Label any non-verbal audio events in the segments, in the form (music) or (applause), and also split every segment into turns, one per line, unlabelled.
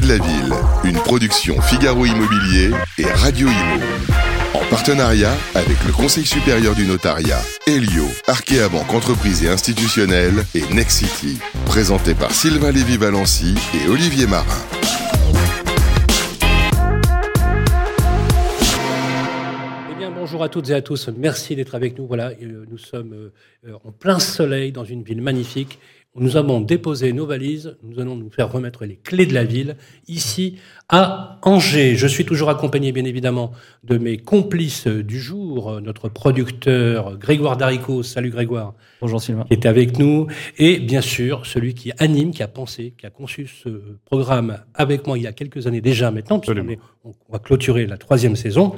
de la ville, une production Figaro Immobilier et Radio Imo. En partenariat avec le Conseil supérieur du notariat, Elio, Arkea Banque Entreprise et Institutionnelle et Nexity. Présenté par Sylvain Lévy-Valency et Olivier Marin.
Eh bonjour à toutes et à tous. Merci d'être avec nous. Voilà, euh, nous sommes euh, en plein soleil dans une ville magnifique. Nous avons déposé nos valises. Nous allons nous faire remettre les clés de la ville ici à Angers. Je suis toujours accompagné, bien évidemment, de mes complices du jour, notre producteur Grégoire Darico. Salut Grégoire.
Bonjour Sylvain.
Qui était avec nous. Et bien sûr, celui qui anime, qui a pensé, qui a conçu ce programme avec moi il y a quelques années déjà maintenant, puisqu'on est- on va clôturer la troisième saison,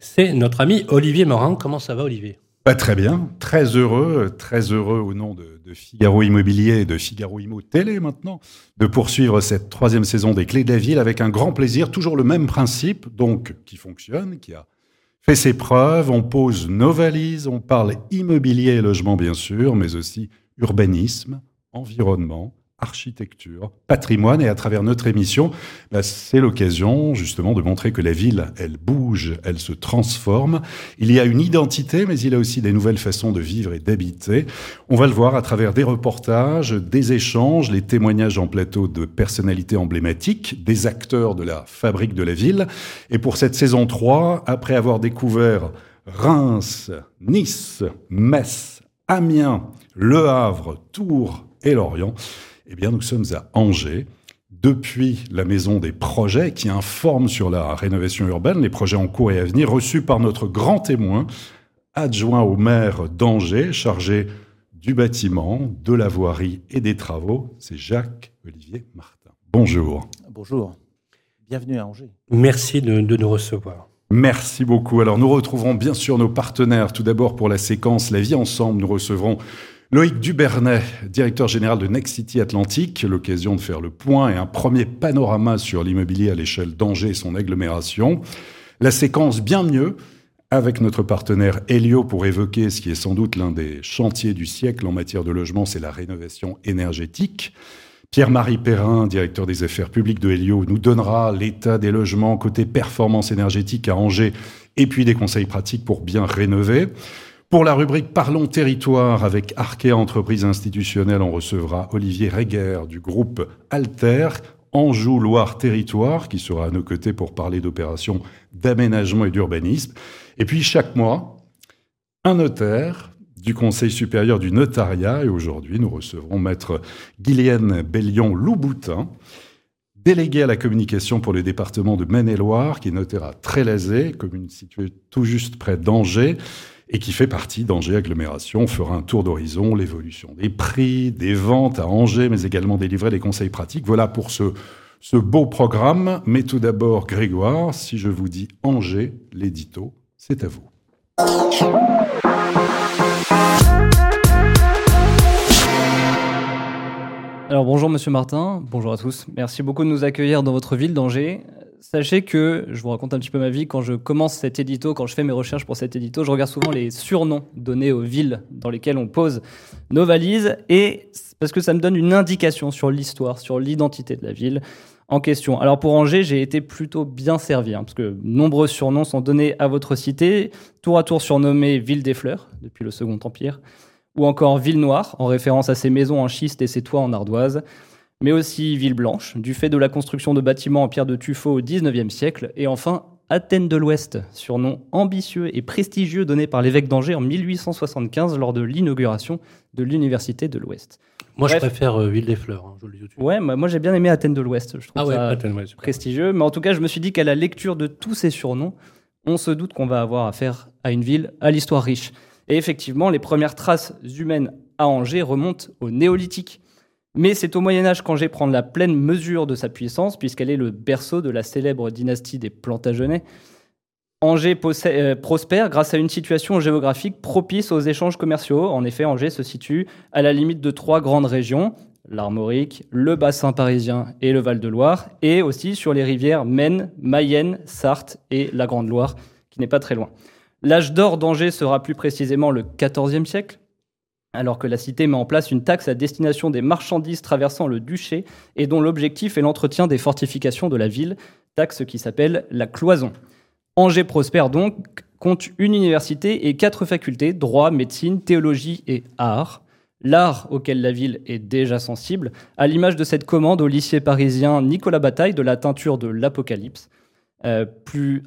c'est notre ami Olivier Morin. Comment ça va, Olivier?
Bah, très bien, très heureux, très heureux au nom de, de Figaro Immobilier et de Figaro Immo Télé maintenant, de poursuivre cette troisième saison des Clés de la Ville avec un grand plaisir, toujours le même principe, donc qui fonctionne, qui a fait ses preuves. On pose nos valises, on parle immobilier et logement bien sûr, mais aussi urbanisme, environnement, architecture, patrimoine. Et à travers notre émission, bah, c'est l'occasion justement de montrer que la ville, elle bouge, elle se transforme. Il y a une identité, mais il y a aussi des nouvelles façons de vivre et d'habiter. On va le voir à travers des reportages, des échanges, les témoignages en plateau de personnalités emblématiques, des acteurs de la fabrique de la ville. Et pour cette saison 3, après avoir découvert Reims, Nice, Metz, Amiens, Le Havre, Tours et Lorient, eh bien, nous sommes à Angers, depuis la Maison des Projets, qui informe sur la rénovation urbaine, les projets en cours et à venir, reçus par notre grand témoin, adjoint au maire d'Angers, chargé du bâtiment, de la voirie et des travaux, c'est Jacques-Olivier Martin. Bonjour.
Bonjour. Bienvenue à Angers.
Merci de, de nous recevoir.
Merci beaucoup. Alors, nous retrouverons bien sûr nos partenaires. Tout d'abord, pour la séquence La vie ensemble, nous recevrons Loïc Dubernet, directeur général de Next City Atlantique, l'occasion de faire le point et un premier panorama sur l'immobilier à l'échelle d'Angers et son agglomération. La séquence bien mieux avec notre partenaire Helio pour évoquer ce qui est sans doute l'un des chantiers du siècle en matière de logement, c'est la rénovation énergétique. Pierre-Marie Perrin, directeur des affaires publiques de Helio, nous donnera l'état des logements côté performance énergétique à Angers et puis des conseils pratiques pour bien rénover. Pour la rubrique Parlons territoire avec Arkea Entreprises institutionnelles, on recevra Olivier Reguer du groupe Alter, Anjou Loire Territoire, qui sera à nos côtés pour parler d'opérations d'aménagement et d'urbanisme. Et puis chaque mois, un notaire du Conseil supérieur du notariat. Et aujourd'hui, nous recevrons Maître Guylienne Bellion-Louboutin, délégué à la communication pour le département de Maine-et-Loire, qui est notaire à Trélazé, commune située tout juste près d'Angers et qui fait partie d'Angers Agglomération. On fera un tour d'horizon, l'évolution des prix, des ventes à Angers, mais également délivrer des conseils pratiques. Voilà pour ce, ce beau programme. Mais tout d'abord, Grégoire, si je vous dis Angers, l'édito, c'est à vous.
Alors bonjour Monsieur Martin, bonjour à tous. Merci beaucoup de nous accueillir dans votre ville d'Angers. Sachez que, je vous raconte un petit peu ma vie, quand je commence cet édito, quand je fais mes recherches pour cet édito, je regarde souvent les surnoms donnés aux villes dans lesquelles on pose nos valises, et parce que ça me donne une indication sur l'histoire, sur l'identité de la ville en question. Alors pour Angers, j'ai été plutôt bien servi, hein, parce que nombreux surnoms sont donnés à votre cité, tour à tour surnommée Ville des Fleurs, depuis le Second Empire, ou encore Ville Noire, en référence à ses maisons en schiste et ses toits en ardoise, mais aussi Ville Blanche, du fait de la construction de bâtiments en pierre de tuffeau au XIXe siècle, et enfin Athènes de l'Ouest, surnom ambitieux et prestigieux donné par l'évêque d'Angers en 1875 lors de l'inauguration de l'Université de l'Ouest.
Moi,
Bref.
je préfère euh, Ville des Fleurs. hein, je le dis tout.
Ouais, moi moi, j'ai bien aimé Athènes de l'Ouest, je trouve
Ah ouais,
ça
Athènes, ouais,
prestigieux, mais en tout cas je me suis dit qu'à la lecture de tous ces surnoms, on se doute qu'on va avoir affaire à une ville à l'histoire riche. Et effectivement, les premières traces humaines à Angers remontent au néolithique. Mais c'est au Moyen Âge qu'Angers prend la pleine mesure de sa puissance, puisqu'elle est le berceau de la célèbre dynastie des Plantagenets. Angers euh, prospère grâce à une situation géographique propice aux échanges commerciaux. En effet, Angers se situe à la limite de trois grandes régions, l'Armorique, le bassin parisien et le Val-de-Loire, et aussi sur les rivières Maine, Mayenne, Sarthe et la Grande Loire, qui n'est pas très loin. L'âge d'or d'Angers sera plus précisément le XIVe siècle, alors que la cité met en place une taxe à destination des marchandises traversant le duché et dont l'objectif est l'entretien des fortifications de la ville, taxe qui s'appelle la cloison. Angers prospère donc, compte une université et quatre facultés, droit, médecine, théologie et art. L'art auquel la ville est déjà sensible, à l'image de cette commande au lycée parisien Nicolas Bataille de la teinture de l'Apocalypse, euh, plus,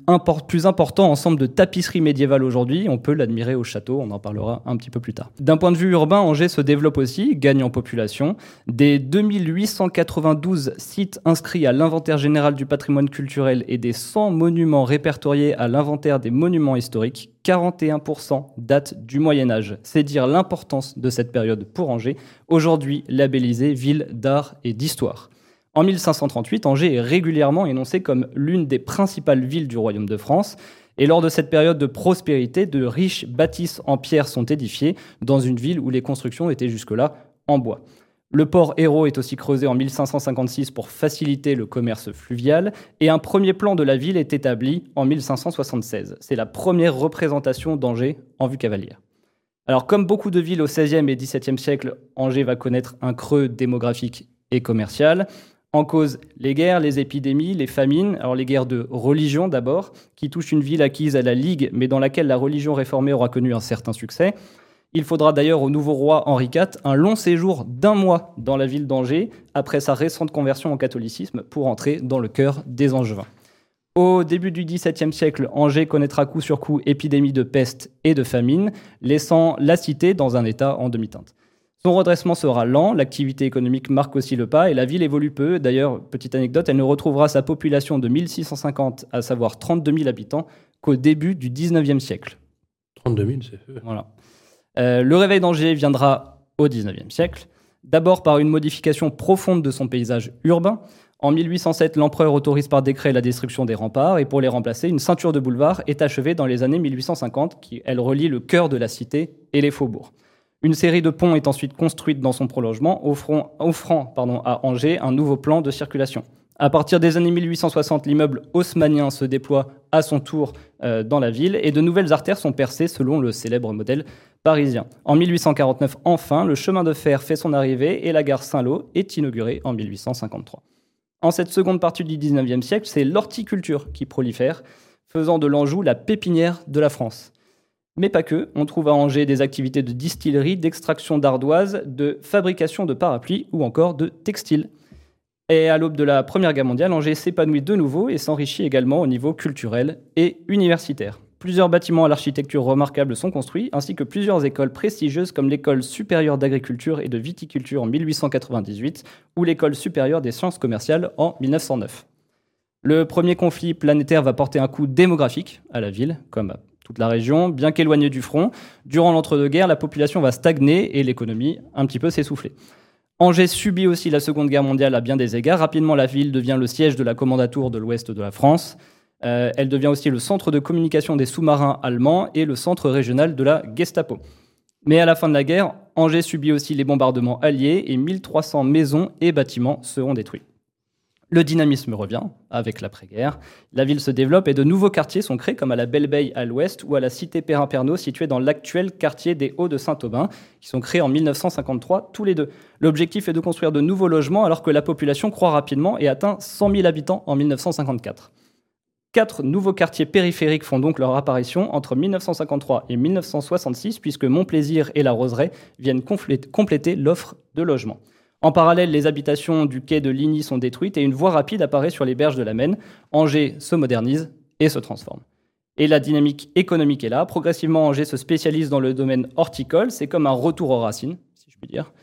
important ensemble de tapisseries médiévales aujourd'hui. On peut l'admirer au château, on en parlera un petit peu plus tard. D'un point de vue urbain, Angers se développe aussi, gagne en population. Des 2892 sites inscrits à l'inventaire général du patrimoine culturel et des 100 monuments répertoriés à l'inventaire des monuments historiques, 41% datent du Moyen Âge. C'est dire l'importance de cette période pour Angers, aujourd'hui labellisée ville d'art et d'histoire. En 1538, Angers est régulièrement énoncée comme l'une des principales villes du royaume de France. Et lors de cette période de prospérité, de riches bâtisses en pierre sont édifiées dans une ville où les constructions étaient jusque-là en bois. Le port Hérault est aussi creusé en 1556 pour faciliter le commerce fluvial et un premier plan de la ville est établi en 1576. C'est la première représentation d'Angers en vue cavalière. Alors comme beaucoup de villes au XVIe et XVIIe siècle, Angers va connaître un creux démographique et commercial. En cause, les guerres, les épidémies, les famines. Alors les guerres de religion d'abord, qui touchent une ville acquise à la Ligue, mais dans laquelle la religion réformée aura connu un certain succès. Il faudra d'ailleurs au nouveau roi Henri IV un long séjour d'un mois dans la ville d'Angers, après sa récente conversion au catholicisme, pour entrer dans le cœur des Angevins. Au début du XVIIe siècle, Angers connaîtra coup sur coup épidémie de peste et de famine, laissant la cité dans un état en demi-teinte. Son redressement sera lent, l'activité économique marque aussi le pas et la ville évolue peu. D'ailleurs, petite anecdote, elle ne retrouvera sa population de 1650, à savoir 32 000 habitants, qu'au début du 19e siècle.
32 000, c'est
Voilà. Euh, le réveil d'Angers viendra au 19e siècle, d'abord par une modification profonde de son paysage urbain. En 1807, l'empereur autorise par décret la destruction des remparts et pour les remplacer, une ceinture de boulevards est achevée dans les années 1850 qui, elle, relie le cœur de la cité et les faubourgs. Une série de ponts est ensuite construite dans son prolongement, offrant, à Angers un nouveau plan de circulation. À partir des années 1860, l'immeuble haussmanien se déploie à son tour euh, dans la ville et de nouvelles artères sont percées selon le célèbre modèle parisien. En 1849, enfin, le chemin de fer fait son arrivée et la gare Saint-Lô est inaugurée en 1853. En cette seconde partie du 19e siècle, c'est l'horticulture qui prolifère, faisant de l'Anjou la pépinière de la France. Mais pas que, on trouve à Angers des activités de distillerie, d'extraction d'ardoise, de fabrication de parapluies ou encore de textiles. Et à l'aube de la Première Guerre mondiale, Angers s'épanouit de nouveau et s'enrichit également au niveau culturel et universitaire. Plusieurs bâtiments à l'architecture remarquable sont construits, ainsi que plusieurs écoles prestigieuses comme l'École supérieure d'agriculture et de viticulture en 1898 ou l'École supérieure des sciences commerciales en 1909. Le premier conflit planétaire va porter un coup démographique à la ville, comme toute la région, bien qu'éloignée du front. Durant l'entre-deux-guerres, la population va stagner et l'économie un petit peu s'essouffler. Angers subit aussi la Seconde Guerre mondiale à bien des égards. Rapidement, la ville devient le siège de la commandature de l'ouest de la France. Euh, elle devient aussi le centre de communication des sous-marins allemands et le centre régional de la Gestapo. Mais à la fin de la guerre, Angers subit aussi les bombardements alliés et 1300 maisons et bâtiments seront détruits. Le dynamisme revient avec l'après-guerre. La ville se développe et de nouveaux quartiers sont créés, comme à la Belle Bay à l'ouest ou à la cité Perrin-Pernod, située dans l'actuel quartier des Hauts de Saint-Aubin, qui sont créés en 1953 tous les deux. L'objectif est de construire de nouveaux logements alors que la population croît rapidement et atteint 100 000 habitants en 1954. Quatre nouveaux quartiers périphériques font donc leur apparition entre 1953 et 1966, puisque Montplaisir et la Roseraie viennent compléter l'offre de logements. En parallèle, les habitations du quai de Ligny sont détruites et une voie rapide apparaît sur les berges de la Maine. Angers se modernise et se transforme. Et la dynamique économique est là. Progressivement, Angers se spécialise dans le domaine horticole. C'est comme un retour aux racines, si je puis dire.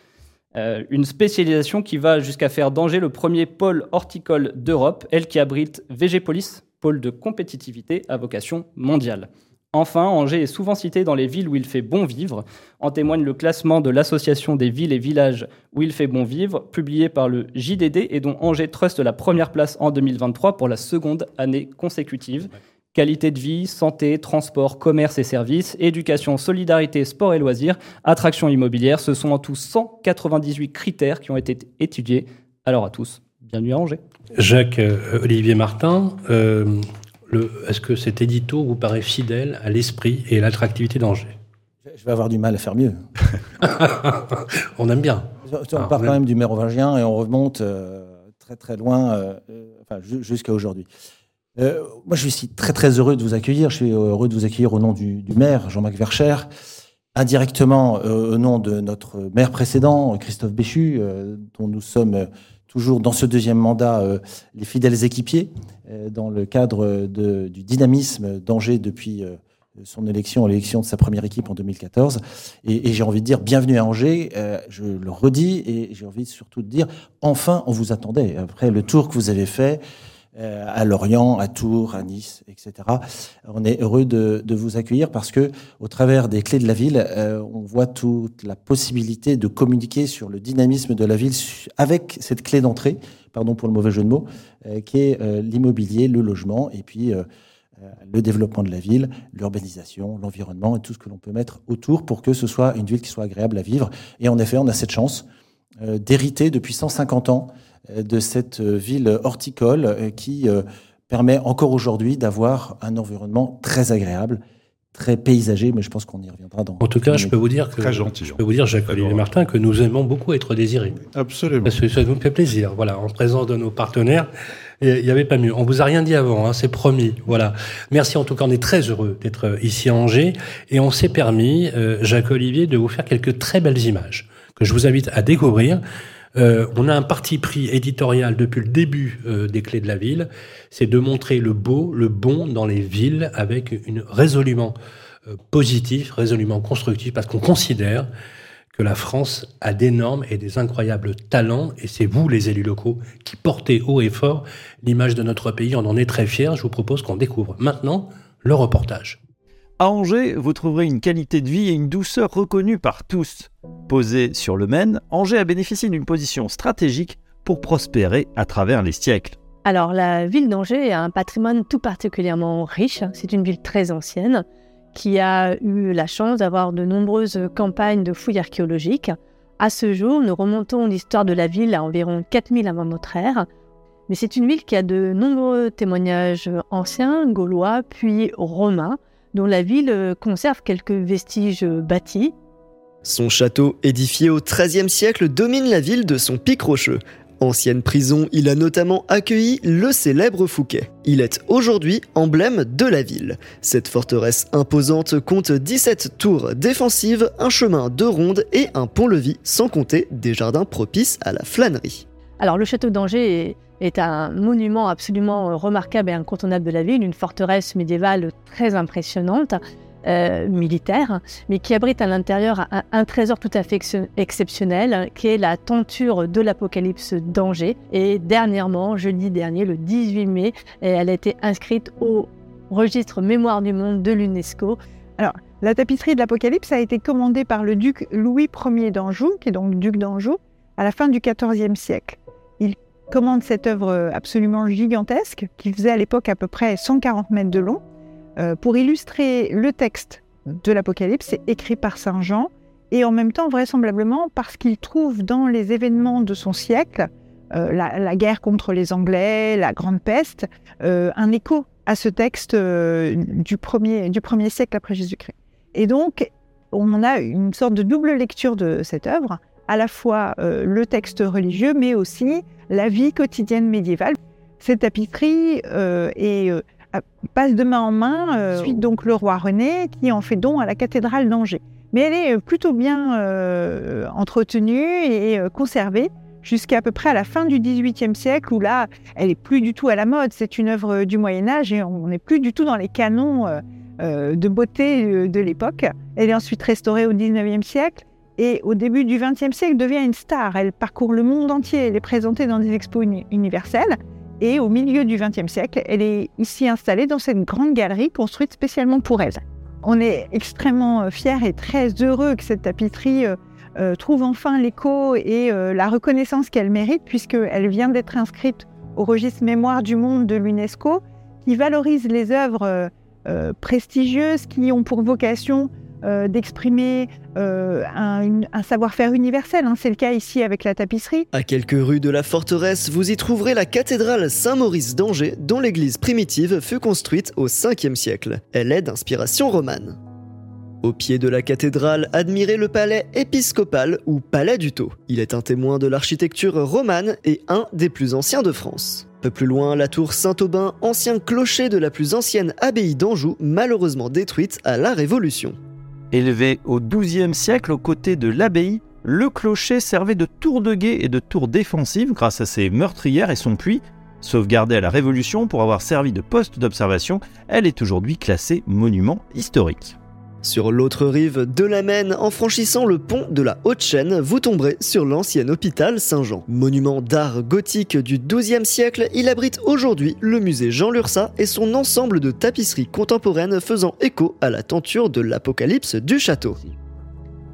Euh, une spécialisation qui va jusqu'à faire d'Angers le premier pôle horticole d'Europe, elle qui abrite Végépolis, pôle de compétitivité à vocation mondiale. Enfin, Angers est souvent cité dans les villes où il fait bon vivre. En témoigne le classement de l'Association des villes et villages où il fait bon vivre, publié par le JDD et dont Angers truste la première place en 2023 pour la seconde année consécutive. Qualité de vie, santé, transport, commerce et services, éducation, solidarité, sport et loisirs, attractions immobilières, ce sont en tout 198 critères qui ont été étudiés. Alors à tous, bienvenue à Angers.
Jacques euh, Olivier Martin, euh, est-ce que cet édito vous paraît fidèle à l'esprit et à l'attractivité d'Angers?
Je vais avoir du mal à faire mieux. (laughs)
on aime bien.
On ah, part quand même du mérovingien et on remonte euh, très très loin, euh, enfin, jusqu'à aujourd'hui. moi, je suis très très heureux de vous accueillir. Je suis heureux de vous accueillir au nom du, maire, Jean-Marc Vercher, indirectement au nom de notre maire précédent, Christophe Béchu, dont nous sommes toujours dans ce deuxième mandat les fidèles équipiers, dans le cadre du dynamisme d'Angers depuis son élection, l'élection de sa première équipe en 2014. Et, j'ai envie de dire bienvenue à Angers. Euh, je le redis et j'ai envie surtout de dire enfin on vous attendait après le tour que vous avez fait. Euh, à Lorient, à Tours, à Nice, etc. On est heureux de, vous accueillir parce que, au travers des clés de la ville, euh, on voit toute la possibilité de communiquer sur le dynamisme de la ville avec cette clé d'entrée, pardon pour le mauvais jeu de mots, qui est l'immobilier, le logement, et puis euh, le développement de la ville, l'urbanisation, l'environnement et tout ce que l'on peut mettre autour pour que ce soit une ville qui soit agréable à vivre. Et en effet, on a cette chance euh, d'hériter depuis 150 ans euh, de cette ville horticole qui permet encore aujourd'hui d'avoir un environnement très agréable, très paysager, mais je pense qu'on y reviendra dans.
En tout cas, je peux vous dire que
très gentil.
Je peux vous dire, Jacques-Olivier Martin, que nous aimons beaucoup être désirés.
Absolument.
Parce que ça nous fait plaisir. Voilà, en présence de nos partenaires. Il n'y avait pas mieux. On vous a rien dit avant, hein, c'est promis. Voilà. Merci en tout cas, on est très heureux d'être euh, ici à Angers et on s'est permis, euh, Jacques Olivier, de vous faire quelques très belles images que je vous invite à découvrir. Euh, on a un parti pris éditorial depuis le début des clés de la ville, c'est de montrer le beau, le bon dans les villes avec une résolument positif, résolument constructif, parce qu'on considère que la France a d'énormes et des incroyables talents, et c'est vous, les élus locaux, qui portez haut et fort l'image de notre pays. On en est très fiers. Je vous propose qu'on découvre maintenant le reportage.
À Angers, vous trouverez une qualité de vie et une douceur reconnue par tous. Posée sur le Maine, Angers a bénéficié d'une position stratégique pour prospérer à travers les siècles.
Alors, la ville d'Angers a un patrimoine tout particulièrement riche. C'est une ville très ancienne qui a eu la chance d'avoir de nombreuses campagnes de fouilles archéologiques. À ce jour, nous remontons l'histoire de la ville à environ 4000 avant notre ère, mais c'est une ville qui a de nombreux témoignages anciens, gaulois, puis romains, dont la ville conserve quelques vestiges bâtis.
Son château, édifié au XIIIe siècle, domine la ville de son pic rocheux. Ancienne prison, il a notamment accueilli le célèbre Fouquet. Il est aujourd'hui emblème de la ville. Cette forteresse imposante compte 17 tours défensives, un chemin de ronde et un pont-levis, sans compter des jardins propices à la flânerie.
Alors le château d'Angers est un monument absolument remarquable et incontournable de la ville, une forteresse médiévale très impressionnante. Euh, militaire, mais qui abrite à l'intérieur un, trésor tout à fait exceptionnel, qui est la tenture de l'Apocalypse d'Angers. Et dernièrement, jeudi dernier, le 18 mai, elle a été inscrite au registre Mémoire du Monde de l'UNESCO.
Alors, la tapisserie de l'Apocalypse a été commandée par le duc Louis Ier d'Anjou, qui est donc duc d'Anjou, à la fin du XIVe siècle. Commande cette œuvre absolument gigantesque, qui faisait à l'époque à peu près 140 mètres de long, euh, pour illustrer le texte de l'Apocalypse, écrit par Saint Jean, et en même temps, vraisemblablement, parce qu'il trouve dans les événements de son siècle, euh, la, guerre contre les Anglais, la Grande Peste, euh, un écho à ce texte du, premier, du premier siècle après Jésus-Christ. Et donc, on a une sorte de double lecture de cette œuvre, à la fois le texte religieux, mais aussi la vie quotidienne médiévale. Cette tapisserie est passe de main en main. Euh, Ensuite, donc le roi René qui en fait don à la cathédrale d'Angers. Mais elle est plutôt bien euh, entretenue et euh, conservée jusqu'à peu près à la fin du XVIIIe siècle, où là, elle est plus du tout à la mode. C'est une œuvre du Moyen Âge et on n'est plus du tout dans les canons de beauté de l'époque. Elle est ensuite restaurée au XIXe siècle et au début du XXe siècle devient une star. Elle parcourt le monde entier. Elle est présentée dans des expos universelles. Et au milieu du XXe siècle, elle est ici installée dans cette grande galerie construite spécialement pour elle. On est extrêmement euh, fiers et très heureux que cette tapisserie euh, euh, trouve enfin l'écho et la reconnaissance qu'elle mérite, puisqu'elle vient d'être inscrite au registre Mémoire du monde de l'UNESCO, qui valorise les œuvres prestigieuses qui ont pour vocation euh, d'exprimer euh, un, savoir-faire universel. Hein. C'est le cas ici avec la tapisserie.
À quelques rues de la forteresse, vous y trouverez la cathédrale Saint-Maurice d'Angers, dont l'église primitive fut construite au 5e siècle. Elle est d'inspiration romane. Au pied de la cathédrale, admirez le palais épiscopal ou palais du Taux. Il est un témoin de l'architecture romane et un des plus anciens de France. Peu plus loin, la tour Saint-Aubin, ancien clocher de la plus ancienne abbaye d'Anjou, malheureusement détruite à la Révolution.
Élevé au XIIe siècle aux côtés de l'abbaye, le clocher servait de tour de guet et de tour défensive grâce à ses meurtrières et son puits. Sauvegardée à la Révolution pour avoir servi de poste d'observation, elle est aujourd'hui classée monument historique.
Sur l'autre rive de la Maine, en franchissant le pont de la Haute-Chaîne, vous tomberez sur l'ancien hôpital Saint-Jean. Monument d'art gothique du XIIe siècle, il abrite aujourd'hui le musée Jean Lursa et son ensemble de tapisseries contemporaines faisant écho à la tenture de l'apocalypse du château.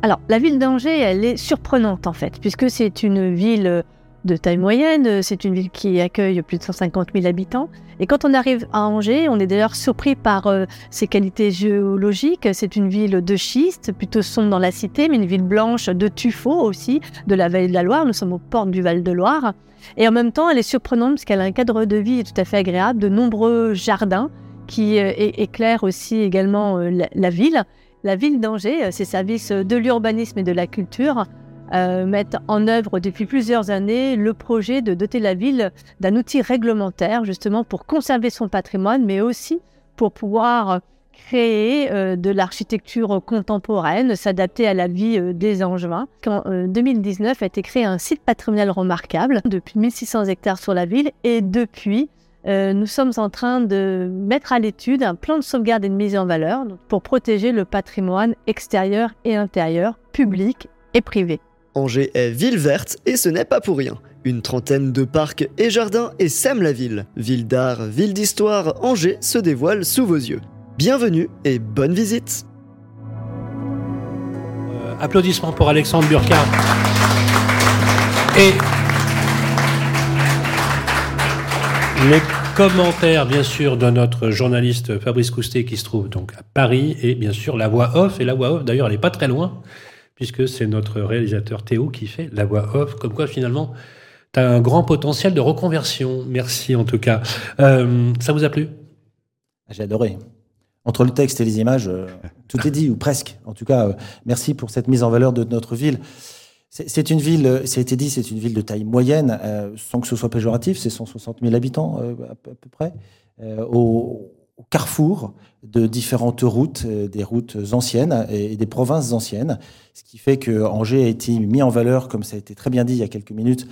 Alors, la ville d'Angers, elle est surprenante en fait, puisque c'est une ville de taille moyenne, c'est une ville qui accueille plus de 150 000 habitants. Et quand on arrive à Angers, on est d'ailleurs surpris par euh, ses qualités géologiques. C'est une ville de schiste, plutôt sombre dans la cité, mais une ville blanche de tuffeau aussi, de la vallée de la Loire. Nous sommes aux portes du Val-de-Loire. Et en même temps, elle est surprenante parce qu'elle a un cadre de vie tout à fait agréable, de nombreux jardins qui euh, éclairent aussi également euh, la, ville. La ville d'Angers, ses services de l'urbanisme et de la culture euh, mettent en œuvre depuis plusieurs années le projet de doter la ville d'un outil réglementaire justement pour conserver son patrimoine, mais aussi pour pouvoir créer euh, de l'architecture contemporaine, s'adapter à la vie euh, des Angevins. En 2019 a été créé un site patrimonial remarquable, depuis 1600 hectares sur la ville, et depuis, nous sommes en train de mettre à l'étude un plan de sauvegarde et de mise en valeur pour protéger le patrimoine extérieur et intérieur, public et privé.
Angers est ville verte et ce n'est pas pour rien. Une trentaine de parcs et jardins et sème la ville. Ville d'art, ville d'histoire, Angers se dévoile sous vos yeux. Bienvenue et bonne visite.
Euh, applaudissements pour Alexandre Burkhardt. Et les commentaires, bien sûr, de notre journaliste Fabrice Coustet qui se trouve donc à Paris et bien sûr la voix off. Et la voix off, d'ailleurs, elle n'est pas très loin puisque c'est notre réalisateur Théo qui fait la voix off, comme quoi finalement, tu as un grand potentiel de reconversion. Merci en tout cas. Euh, ça vous a plu?
J'ai adoré. Entre le texte et les images, euh, tout est dit, ou presque. En tout cas, euh, merci pour cette mise en valeur de notre ville. C'est une ville, ça a été dit, c'est une ville de taille moyenne, sans que ce soit péjoratif, c'est 160 000 habitants à peu près. au carrefour de différentes routes, euh, des routes anciennes et des provinces anciennes, ce qui fait que Angers a été mis en valeur, comme ça a été très bien dit il y a quelques minutes,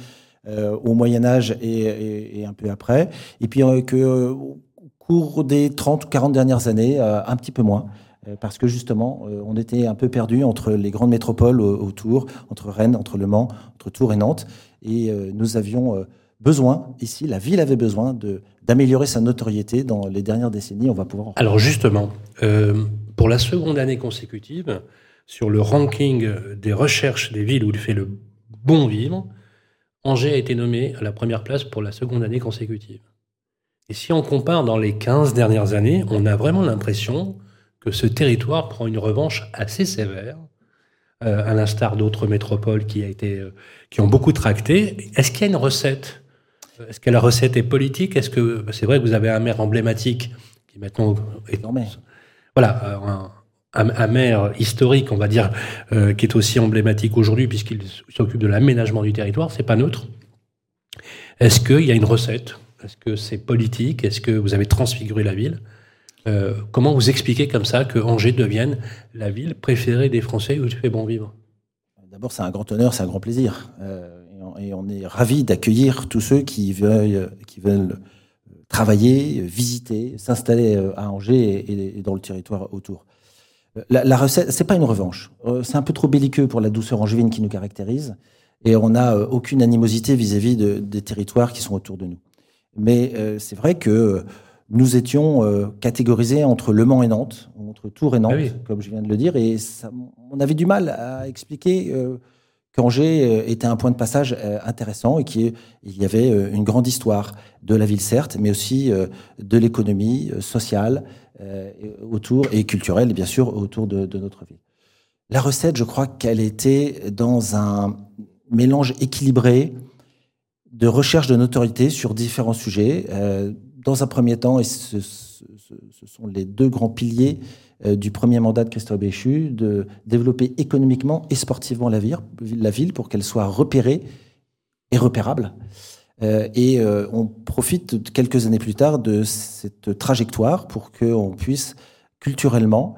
euh, au Moyen Âge et, un peu après, et puis euh, que au cours des 30 ou 40 dernières années, un petit peu moins, parce que justement, on était un peu perdu entre les grandes métropoles autour, entre Rennes, entre Le Mans, entre Tours et Nantes, et nous avions besoin, ici, la ville avait besoin de d'améliorer sa notoriété dans les dernières décennies. On va pouvoir.
Alors justement, euh, pour la seconde année consécutive, sur le ranking des recherches des villes où il fait le bon vivre, Angers a été nommé à la première place pour la seconde année consécutive. Et si on compare dans les 15 dernières années, on a vraiment l'impression que ce territoire prend une revanche assez sévère, euh, à l'instar d'autres métropoles qui, euh, qui ont beaucoup tracté. Est-ce qu'il y a une recette est-ce que la recette est politique? Est-ce que bah, c'est vrai que vous avez un maire emblématique qui maintenant est voilà un, maire historique, on va dire, euh, qui est aussi emblématique aujourd'hui puisqu'il s'occupe de l'aménagement du territoire. C'est pas neutre. Est-ce qu'il y a une recette? Est-ce que c'est politique? Est-ce que vous avez transfiguré la ville? Euh, Comment vous expliquez comme ça que Angers devienne la ville préférée des Français où il fait bon vivre?
D'abord, c'est un grand honneur, c'est un grand plaisir. Euh, et on est ravis d'accueillir tous ceux qui veulent, qui veulent travailler, visiter, s'installer euh, à Angers et, dans le territoire autour. La, la recette, c'est pas une revanche. Euh, c'est un peu trop belliqueux pour la douceur angevine qui nous caractérise, et on n'a euh, aucune animosité vis-à-vis de, des territoires qui sont autour de nous. Mais c'est vrai que nous étions catégorisés entre Le Mans et Nantes, entre Tours et Nantes, ah comme je viens de le dire, et ça, on avait du mal à expliquer qu'Angers euh, était un point de passage euh, intéressant et qu'il y avait euh, une grande histoire de la ville, certes, mais aussi de l'économie sociale autour et culturelle, bien sûr, autour de, notre ville. La recette, je crois qu'elle était dans un mélange équilibré de recherche de notoriété sur différents sujets. Dans un premier temps, et ce, sont les deux grands piliers du premier mandat de Christophe Béchu de développer économiquement et sportivement la ville, la ville pour qu'elle soit repérée et repérable. Euh, et euh, on profite quelques années plus tard de cette trajectoire pour qu'on puisse culturellement,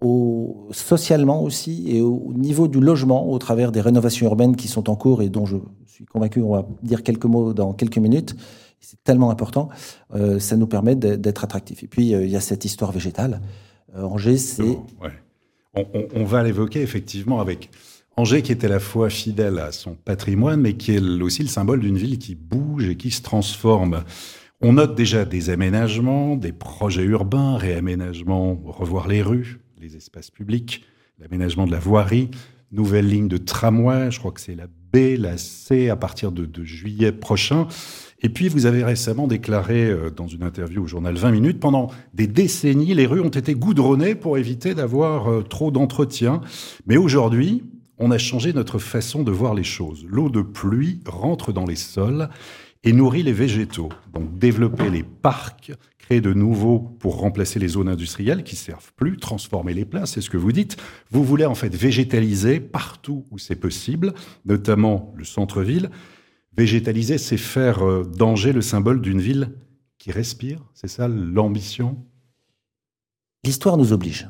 au, socialement aussi, et au niveau du logement, au travers des rénovations urbaines qui sont en cours et dont je suis convaincu, on va dire quelques mots dans quelques minutes, c'est tellement important, euh, ça nous permet d'être attractifs. Et puis, euh, il y a cette histoire végétale. Euh, Angers, c'est...
On, va l'évoquer effectivement avec Angers qui est à la fois fidèle à son patrimoine, mais qui est aussi le symbole d'une ville qui bouge et qui se transforme. On note déjà des aménagements, des projets urbains, réaménagements, revoir les rues, les espaces publics, l'aménagement de la voirie, nouvelle ligne de tramway, je crois que c'est la B, la C à partir de juillet prochain. Et puis, vous avez récemment déclaré euh, dans une interview au journal 20 minutes, pendant des décennies, les rues ont été goudronnées pour éviter d'avoir euh, trop d'entretien. Mais aujourd'hui, on a changé notre façon de voir les choses. L'eau de pluie rentre dans les sols et nourrit les végétaux. Donc, développer les parcs, créer de nouveaux pour remplacer les zones industrielles qui servent plus, transformer les places, c'est ce que vous dites. Vous voulez en fait végétaliser partout où c'est possible, notamment le centre-ville. Végétaliser, c'est faire euh, d'Angers le symbole d'une ville qui respire. C'est ça l'ambition?
L'histoire nous oblige.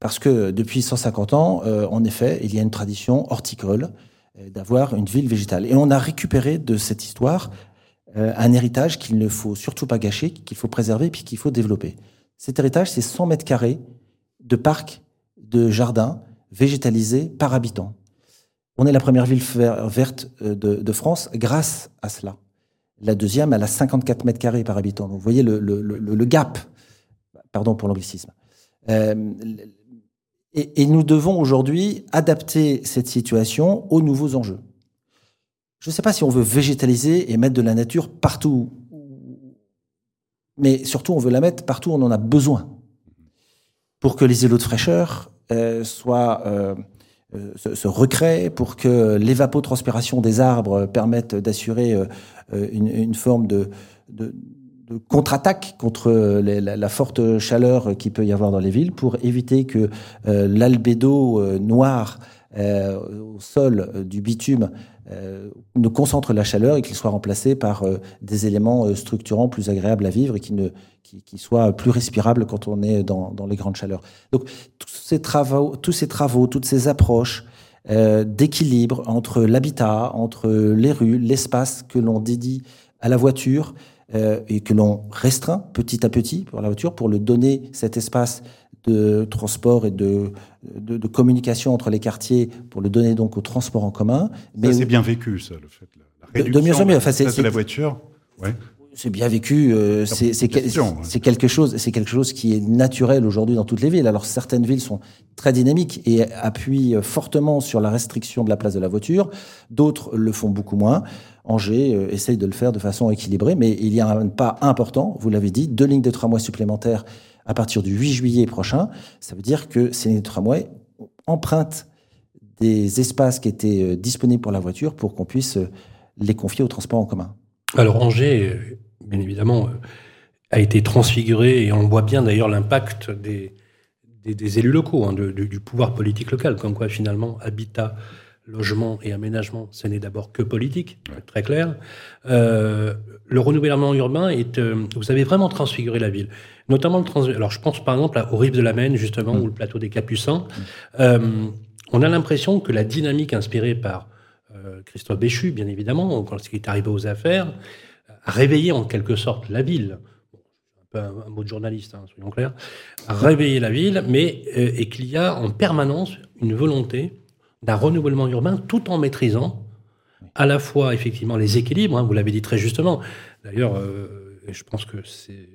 Parce que depuis 150 ans, euh, en effet, il y a une tradition horticole euh, d'avoir une ville végétale. Et on a récupéré de cette histoire un héritage qu'il ne faut surtout pas gâcher, qu'il faut préserver et qu'il faut développer. Cet héritage, c'est 100 mètres carrés de parcs, de jardins végétalisés par habitant. On est la première ville verte euh, de, France grâce à cela. La deuxième, elle a 54 mètres carrés par habitant. vous voyez le, gap. Pardon pour l'anglicisme. Euh, et, nous devons aujourd'hui adapter cette situation aux nouveaux enjeux. Je ne sais pas si on veut végétaliser et mettre de la nature partout, mais surtout on veut la mettre partout où on en a besoin, pour que les îlots de fraîcheur euh, soient se, recrée, pour que l'évapotranspiration des arbres permette d'assurer euh, une, forme de, contre-attaque contre la, forte chaleur qui peut y avoir dans les villes, pour éviter que euh, l'albédo noir au sol du bitume ne concentre la chaleur et qu'il soit remplacé par des éléments structurants plus agréables à vivre et qui ne qui, soit plus respirable quand on est dans, les grandes chaleurs. Donc tous ces travaux, tous ces travaux toutes ces approches euh, d'équilibre entre l'habitat, entre les rues, l'espace que l'on dédie à la voiture euh, et que l'on restreint petit à petit pour la voiture pour le donner cet espace de transport et de, de, communication entre les quartiers pour le donner donc au transport en commun.
Mais c'est bien vécu, ça, le fait. La réduction
de, mieux en mieux. Enfin,
c'est la voiture. Ouais
c'est bien vécu. Euh, c'est quelque chose, c'est quelque chose qui est naturel aujourd'hui dans toutes les villes. Alors certaines villes sont très dynamiques et appuient fortement sur la restriction de la place de la voiture. D'autres le font beaucoup moins. Angers euh, essaye de le faire de façon équilibrée, mais il y a un pas important. Vous l'avez dit, deux lignes de tramway supplémentaires à partir du 8 juillet prochain. Ça veut dire que ces lignes de tramway empruntent des espaces qui étaient euh, disponibles pour la voiture pour qu'on puisse les confier au transport en commun.
Alors Angers, bien évidemment, euh, a été transfiguré et on voit bien d'ailleurs l'impact des, élus locaux, hein, du, pouvoir politique local, comme quoi finalement habitat, logement et aménagement, ce n'est d'abord que politique, très clair. Euh, le renouvellement urbain est, euh, vous avez vraiment transfiguré la ville, notamment le trans. Alors je pense par exemple au rive de la Maine justement mm. ou le plateau des Capucins. Mm. on a l'impression que la dynamique inspirée par Christophe Béchu, bien évidemment, quand il est arrivé aux affaires, réveiller en quelque sorte la ville. un peu un, mot de journaliste, hein, soyons clairs. réveiller la ville, mais euh, et qu'il y a en permanence une volonté d'un renouvellement urbain tout en maîtrisant à la fois effectivement les équilibres. Hein, vous l'avez dit très justement. D'ailleurs, euh, je pense que c'est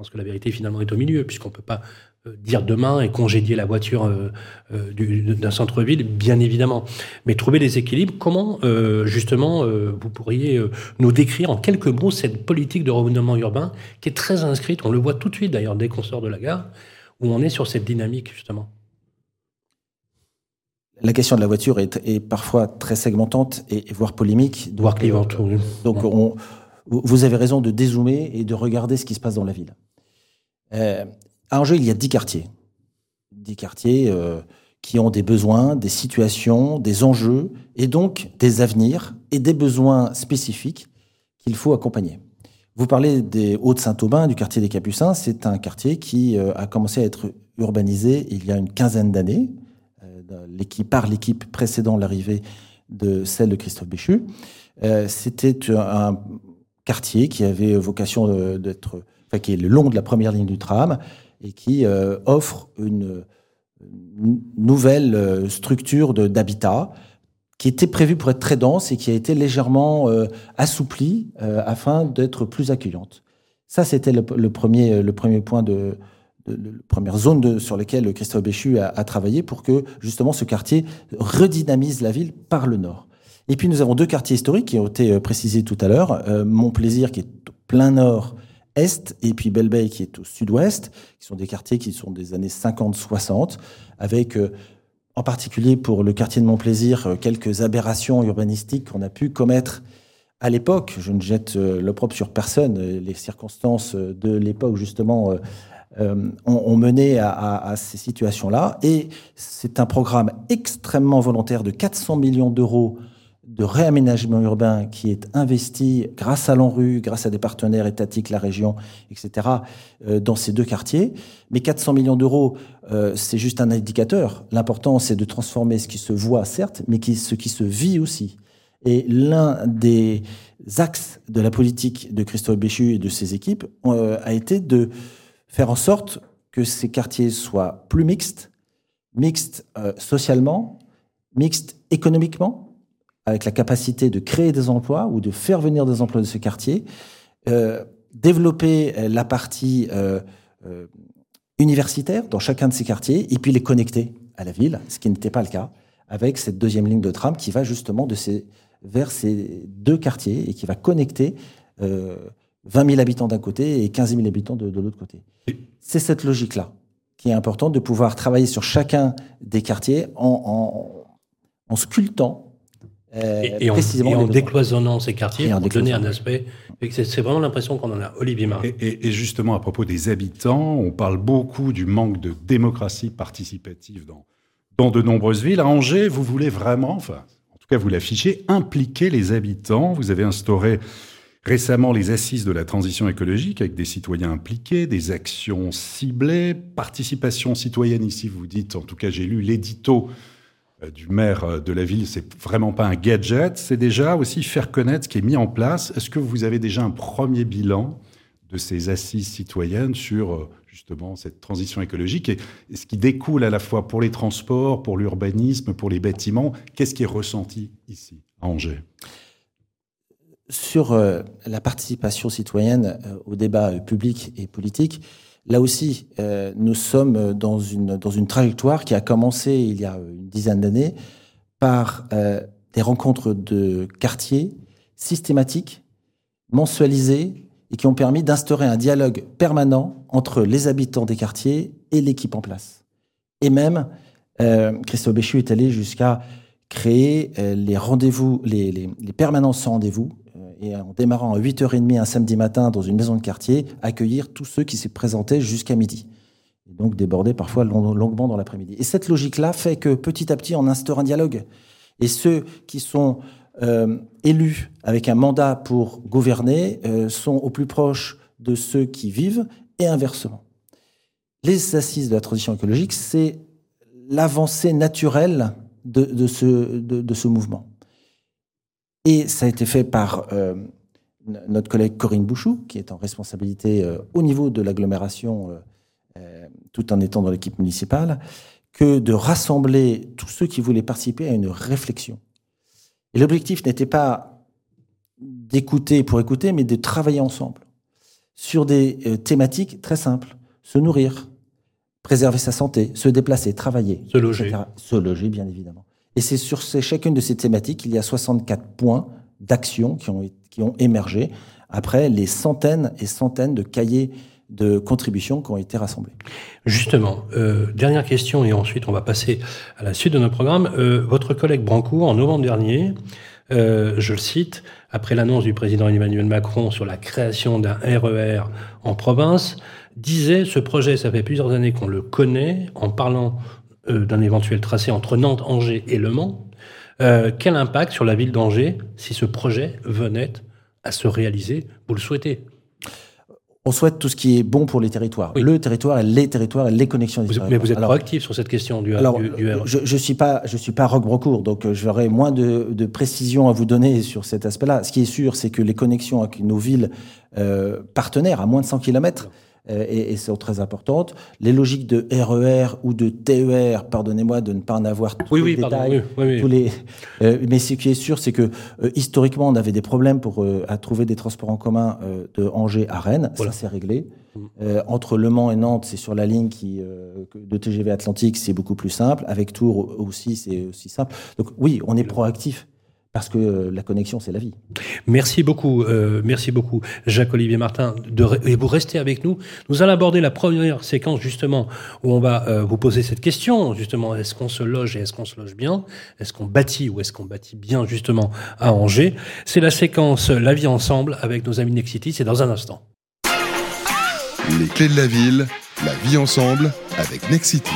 pense que la vérité finalement est au milieu, puisqu'on ne peut pas euh, dire demain et congédier la voiture euh, euh, d'un centre-ville, bien évidemment. Mais trouver des équilibres, comment justement vous pourriez nous décrire en quelques mots cette politique de renouvellement urbain qui est très inscrite, on le voit tout de suite d'ailleurs dès qu'on sort de la gare, où on est sur cette dynamique justement
la question de la voiture est, parfois très segmentante et, voire polémique.
Voire clivante.
Donc, on, vous avez raison de dézoomer et de regarder ce qui se passe dans la ville. À Angers, il y a dix quartiers. des quartiers qui ont des besoins, des situations, des enjeux, et donc des avenirs et des besoins spécifiques qu'il faut accompagner. Vous parlez des Hauts-de-Saint-Aubin, du quartier des Capucins. C'est un quartier qui euh, a commencé à être urbanisé il y a une quinzaine d'années, euh, par l'équipe précédant l'arrivée de celle de Christophe Béchu. Euh, c'était un quartier qui avait vocation d'être, qui est le long de la première ligne du tram et qui offre une nouvelle structure d'habitat qui était prévue pour être très dense et qui a été légèrement euh, assouplie euh, afin d'être plus accueillante. Ça, c'était le, premier, le premier point de, première zone sur laquelle Christophe Béchu a, travaillé pour que justement ce quartier redynamise la ville par le nord. Et puis nous avons deux quartiers historiques qui ont été euh, précisés tout à l'heure. Euh, Montplaisir qui est au plein nord est et puis Belle qui est au sud-ouest, qui sont des quartiers qui sont des années 50-60 avec en particulier pour le quartier de Montplaisir, euh, quelques aberrations urbanistiques qu'on a pu commettre à l'époque. Je ne jette euh, l'opprobre sur personne. Les circonstances de l'époque, justement, euh, ont, mené à, ces situations-là. Et c'est un programme extrêmement volontaire de 400 millions d'euros de réaménagement urbain qui est investi grâce à l'ANRU, grâce à des partenaires étatiques, la région, etc., euh, dans ces deux quartiers. Mais 400 millions d'euros, euh, c'est juste un indicateur. L'important, c'est de transformer ce qui se voit, certes, mais ce qui se vit aussi. Et l'un des axes de la politique de Christophe Béchu et de ses équipes euh, a été de faire en sorte que ces quartiers soient plus mixtes, mixtes socialement, mixtes économiquement, avec la capacité de créer des emplois ou de faire venir des emplois de ce quartier, euh, développer euh, la partie euh, universitaire dans chacun de ces quartiers et puis les connecter à la ville, ce qui n'était pas le cas avec cette deuxième ligne de tram qui va justement de ces, vers ces deux quartiers et qui va connecter 20 000 habitants d'un côté et 15 000 habitants de, l'autre côté. C'est cette logique-là qui est importante de pouvoir travailler sur chacun des quartiers en, en sculptant
euh, et, en, décloisonnant ces quartiers pour donner un aspect. C'est vraiment l'impression qu'on en a. Olivier Marc.
Et, justement, à propos des habitants, on parle beaucoup du manque de démocratie participative dans, dans de nombreuses villes. À Angers, vous voulez vraiment, enfin, en tout cas, vous l'affichez, impliquer les habitants. Vous avez instauré récemment les assises de la transition écologique avec des citoyens impliqués, des actions ciblées, participation citoyenne ici, vous dites, en tout cas, j'ai lu l'édito du maire euh, de la ville, c'est vraiment pas un gadget, c'est déjà aussi faire connaître ce qui est mis en place. Est-ce que vous avez déjà un premier bilan de ces assises citoyennes sur euh, justement cette transition écologique et, ce qui découle à la fois pour les transports, pour l'urbanisme, pour les bâtiments? Qu'est-ce qui est ressenti ici, à Angers?
Sur la participation citoyenne au débat public et politique, Là aussi, euh, nous sommes dans une, trajectoire qui a commencé il y a une dizaine d'années par euh, des rencontres de quartiers systématiques, mensualisées, et qui ont permis d'instaurer un dialogue permanent entre les habitants des quartiers et l'équipe en place. Et même, euh, Christophe Béchu est allé jusqu'à créer les rendez-vous, les permanences sans rendez-vous, et en démarrant à 8h30 un samedi matin dans une maison de quartier, accueillir tous ceux qui s'y présentaient jusqu'à midi. Et donc déborder parfois longuement dans l'après-midi. Et cette logique-là fait que petit à petit, on instaure un dialogue. Et ceux qui sont euh, élus avec un mandat pour gouverner euh, sont au plus proche de ceux qui vivent et inversement. Les assises de la transition écologique, c'est l'avancée naturelle de, ce mouvement. Et ça a été fait par euh, notre collègue Corinne Bouchou, qui est en responsabilité euh, au niveau de l'agglomération, euh, tout en étant dans l'équipe municipale, que de rassembler tous ceux qui voulaient participer à une réflexion. Et l'objectif n'était pas d'écouter pour écouter, mais de travailler ensemble sur des thématiques très simples. Se nourrir, préserver sa santé, se déplacer, travailler.
Se loger.
Se loger, bien évidemment. Et c'est sur chacune de ces thématiques, il y a 64 points d'action qui ont, qui ont émergé après les centaines et centaines de cahiers de contributions qui ont été rassemblés.
Justement, euh, dernière question et ensuite on va passer à la suite de notre programme. Euh, votre collègue Brancourt, en novembre dernier, euh, je le cite, après l'annonce du président Emmanuel Macron sur la création d'un RER e en province, disait ce projet, ça fait plusieurs années qu'on le connaît, en parlant d'un éventuel tracé entre Nantes, Angers et Le Mans. Euh, quel impact sur la ville d'Angers si ce projet venait à se réaliser Vous le souhaitez?
On souhaite tout ce qui est bon pour les territoires. Le territoire et les territoires et les connexions des
vous,
territoires.
Mais vous êtes proactif sur cette question du,
alors,
du, du
Je ne suis pas, je suis pas Roch Brocourt, donc euh, j'aurai moins de, de précisions à vous donner sur cet aspect-là. Ce qui est sûr, c'est que les connexions avec nos villes euh, partenaires à moins de 100 km euh, et, et, sont très importantes. Les logiques de RER ou de TER, pardonnez-moi de ne pas en avoir tous
oui,
les
oui,
détails,
pardon, oui,
tous les, euh, mais ce qui est sûr, c'est que euh, historiquement, on avait des problèmes pour euh, à trouver des transports en commun euh, de Angers à Rennes.
Voilà.
Ça, c'est réglé.
Mm.
Euh, entre Le Mans et Nantes, c'est sur la ligne qui, euh, de TGV Atlantique, c'est beaucoup plus simple. Avec Tours aussi, c'est aussi simple. Donc oui, on est proactif parce que euh, la connexion, c'est la vie.
Merci beaucoup, euh, merci beaucoup, Jacques-Olivier Martin, de, re- et vous restez avec nous. Nous allons aborder la première séquence justement où on va euh, vous poser cette question justement est-ce qu'on se loge et est-ce qu'on se loge bien? Est-ce qu'on bâtit ou est-ce qu'on bâtit bien justement à Angers? C'est la séquence La vie ensemble avec nos amis Nexity. C'est dans un instant.
Les clés de la ville, la vie ensemble avec Nexity.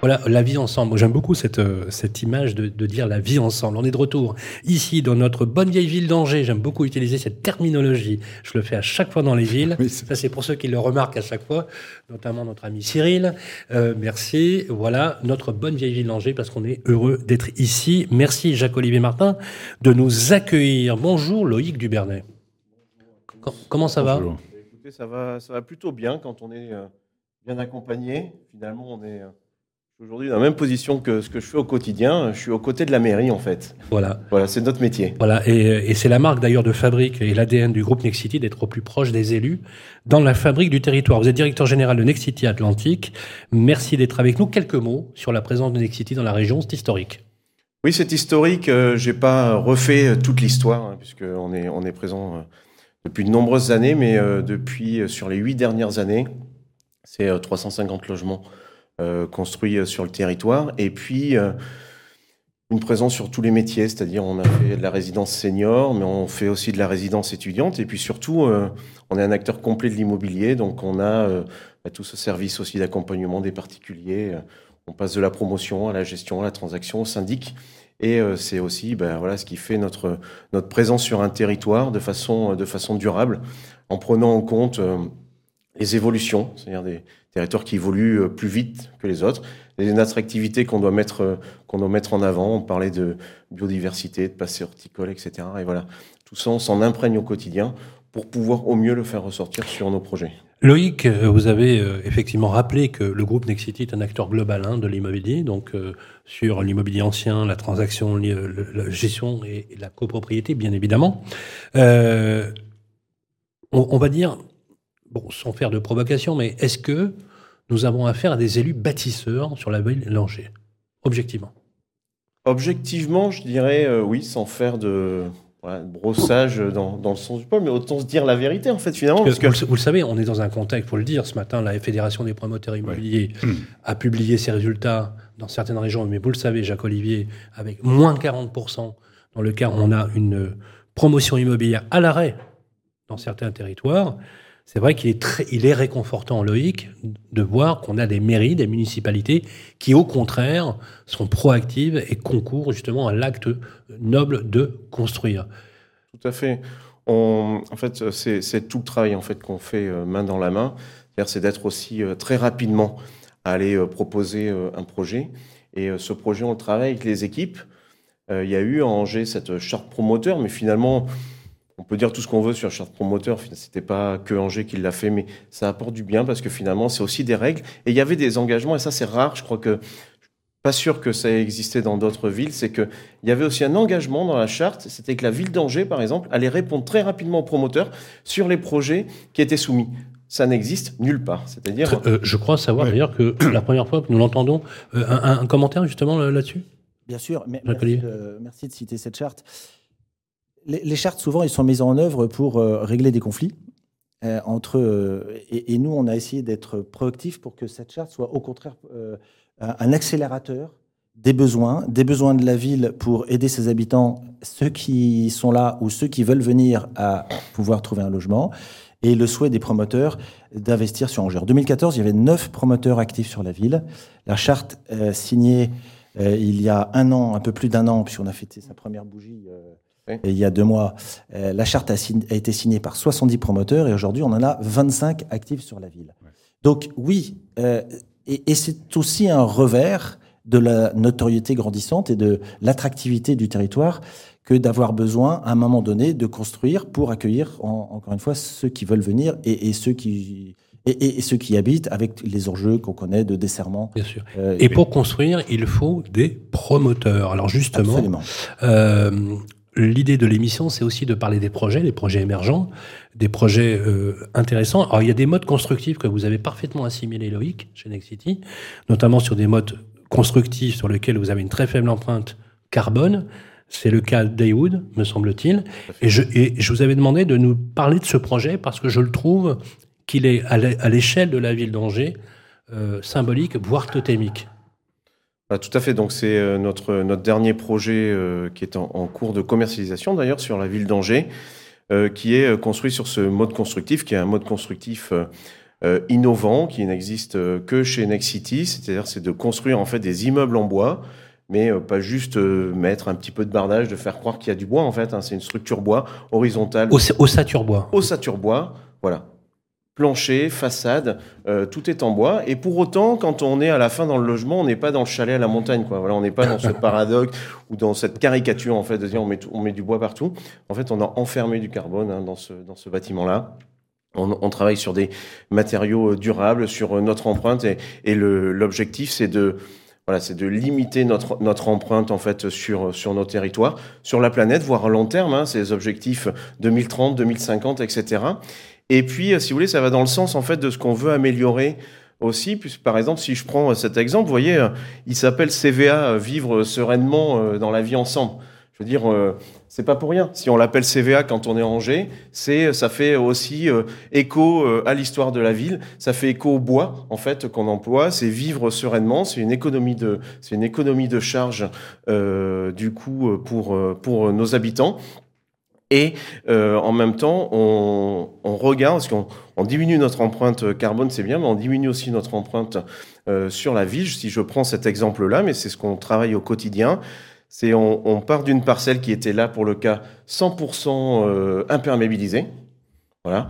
Voilà, la vie ensemble. J'aime beaucoup cette, euh, cette image de, de dire la vie ensemble. On est de retour ici dans notre bonne vieille ville d'Angers. J'aime beaucoup utiliser cette terminologie. Je le fais à chaque fois dans les villes.
Oui,
Ça, c'est pour ceux qui le remarquent à chaque fois, notamment notre ami Cyril. Euh, merci. Voilà, notre bonne vieille ville d'Angers parce qu'on est heureux d'être ici. Merci Jacques-Olivier Martin de nous accueillir. Bonjour Loïc Dubernet. Com- Comment ça va
Bonjour.
Écoutez, ça va, ça va plutôt bien quand on est euh, bien accompagné. Finalement, on est euh, aujourd'hui dans la même position que ce que je fais au quotidien. Je suis aux côtés de la mairie, en fait.
Voilà.
Voilà, c'est notre métier.
Voilà, et, et c'est la marque d'ailleurs de fabrique et l'ADN du groupe Nexity d'être au plus proche des élus dans la fabrique du territoire. Vous êtes directeur général de Nexity Atlantique. Merci d'être avec nous. Quelques mots sur la présence de Nexity dans la région, c'est historique.
Oui, c'est historique. Euh, J'ai pas refait euh, toute l'histoire, hein, puisqu'on est, on est présent euh, depuis de nombreuses années, mais euh, depuis, euh, sur les huit dernières années, c'est euh, 350 logements euh, construits euh, sur le territoire. Et puis, euh, une présence sur tous les métiers, c'est-à-dire on a fait de la résidence senior, mais on fait aussi de la résidence étudiante. Et puis surtout, on est un acteur complet de l'immobilier, donc on a bah, tout ce service aussi d'accompagnement des particuliers. On passe de la promotion à la gestion, à la transaction, au syndic. Et c'est aussi ben, voilà, ce qui fait notre, notre présence sur un territoire de façon, de façon durable, en prenant en compte les évolutions, c'est-à-dire des territoires qui évoluent euh, plus vite que les autres, les attractivités qu'on doit, mettre, euh, qu'on doit mettre en avant. On parlait de biodiversité, de passé horticole, etc. Et voilà, tout ça, on s'en imprègne au quotidien pour pouvoir au mieux le faire ressortir sur nos projets.
Loïc, euh, vous avez effectivement rappelé que le groupe Nexity est un acteur global hein, de l'immobilier, donc sur l'immobilier ancien, la transaction, la gestion et, la copropriété, bien évidemment. On va dire, bon, sans faire de provocation, mais est-ce que nous avons affaire à des élus bâtisseurs sur la ville d'Angers Objectivement?
Objectivement, je dirais euh, oui, sans faire de voilà, de brossage dans, dans le sens du poil, mais autant se dire la vérité en fait finalement.
Parce
Parce
que
que
vous, le, vous le savez, on est dans un contexte, pour le dire, ce matin, la Fédération des promoteurs immobiliers a publié ses résultats dans certaines régions, mais vous le savez, Jacques-Olivier, avec moins 40%, dans le cas où on a une promotion immobilière à l'arrêt dans certains territoires, c'est vrai qu'il est, très, il est réconfortant, Loïc, de voir qu'on a des mairies, des municipalités qui, au contraire, sont proactives et concourent justement à l'acte noble de construire.
Tout à fait. En fait, c'est tout le travail en fait qu'on fait euh, main dans la main. C'est d'être aussi euh, très rapidement à aller euh, proposer un projet. Et ce projet, on le travaille avec les équipes. Il y a eu à Angers cette charte promoteur, mais finalement, on peut dire tout ce qu'on veut sur la charte promoteur. C'était pas que Angers qui l'a fait, mais ça apporte du bien parce que finalement, c'est aussi des règles. Et il y avait des engagements, et ça, c'est rare. Je crois que pas sûr que ça existait dans d'autres villes, c'est qu'il y avait aussi un engagement dans la charte, c'était que la ville d'Angers, par exemple, allait répondre très rapidement aux promoteurs sur les projets qui étaient soumis. Ça n'existe nulle part. C'est-à-dire,
Euh, je crois savoir
Ouais.
d'ailleurs que (clears throat) la première fois que nous l'entendons, euh, un, un commentaire justement là- là-dessus?
Bien sûr, mais
Jacques
merci
Ollier.
de, merci de citer cette charte. Les, chartes, souvent, elles sont mises en œuvre pour euh, régler des conflits. euh, entre, euh, et, et nous, on a essayé d'être proactifs pour que cette charte soit au contraire un, accélérateur des besoins, des besoins de la ville pour aider ses habitants, ceux qui sont là ou ceux qui veulent venir à pouvoir trouver un logement, et le souhait des promoteurs d'investir sur Angers. En 2014, il y avait neuf promoteurs actifs sur la ville. La charte signée il y a un an, un peu plus d'un an, puisqu'on a fêté sa première bougie il y a deux mois, euh, la charte a, sign- a été signée par 70 promoteurs et aujourd'hui on en a 25 actifs sur la ville. Donc oui, euh, et, et c'est aussi un revers de la notoriété grandissante et de l'attractivité du territoire que d'avoir besoin, à un moment donné, de construire pour accueillir, en- encore une fois, ceux qui veulent venir et, et ceux qui et, et- et ceux qui y habitent avec les enjeux qu'on connaît de desserrement.
Bien sûr.
Euh,
Et pour construire, il faut des promoteurs. Alors justement,
Absolument.
euh, l'idée de l'émission, c'est aussi de parler des projets, les projets émergents, des projets euh, intéressants. Alors il y a des modes constructifs que vous avez parfaitement assimilés, Loïc, chez Nexity, notamment sur des modes constructifs sur lesquels vous avez une très faible empreinte carbone. C'est le cas d'Aywood, me semble-t-il. Et je, et je vous avais demandé de nous parler de ce projet parce que je le trouve qu'il est à l'échelle de la ville d'Angers euh, symbolique, voire totémique.
Bah, tout à fait. Donc c'est euh, notre notre dernier projet euh, qui est en, en cours de commercialisation d'ailleurs sur la ville d'Angers, euh, qui est construit sur ce mode constructif, qui est un mode constructif euh, innovant, qui n'existe que chez Nexity. C'est-à-dire c'est de construire en fait des immeubles en bois, mais pas juste mettre un petit peu de bardage, de faire croire qu'il y a du bois en fait. hein. c'est une structure bois horizontale,
Au, au Saturbois.
ossature bois, voilà. Plancher, façade, euh, tout est en bois. Et pour autant, quand on est à la fin dans le logement, on n'est pas dans le chalet à la montagne, quoi. Voilà, on n'est pas dans ce (laughs) paradoxe ou dans cette caricature en fait de dire on met, tout- on met du bois partout. En fait, on a enfermé du carbone hein, dans ce dans ce bâtiment-là. On, on travaille sur des matériaux euh, durables, sur euh, notre empreinte, et, l'objectif c'est de voilà, c'est de limiter notre, notre empreinte en fait sur, sur nos territoires, sur la planète, voire à long terme, hein, ces objectifs 2030, 2050, etc. Et puis, euh, si vous voulez, ça va dans le sens en fait de ce qu'on veut améliorer aussi. Puisque, par exemple, si je prends euh, cet exemple, vous voyez, euh, il s'appelle CVA, vivre sereinement dans la vie ensemble. Je veux dire, c'est pas pour rien. Si on l'appelle CVA quand on est à Angers, c'est, ça fait aussi écho à l'histoire de la ville. Ça fait écho au bois, en fait, qu'on emploie. C'est vivre sereinement. C'est une économie de, c'est une économie de charge, du coup, pour, pour nos habitants. Et euh, en même temps, on, regarde, parce qu'on on diminue notre empreinte carbone, c'est bien, mais on diminue aussi notre empreinte euh, sur la ville. Si je prends cet exemple-là, mais c'est ce qu'on travaille au quotidien, c'est on, on part d'une parcelle qui était là pour le cas 100% euh, imperméabilisée, voilà,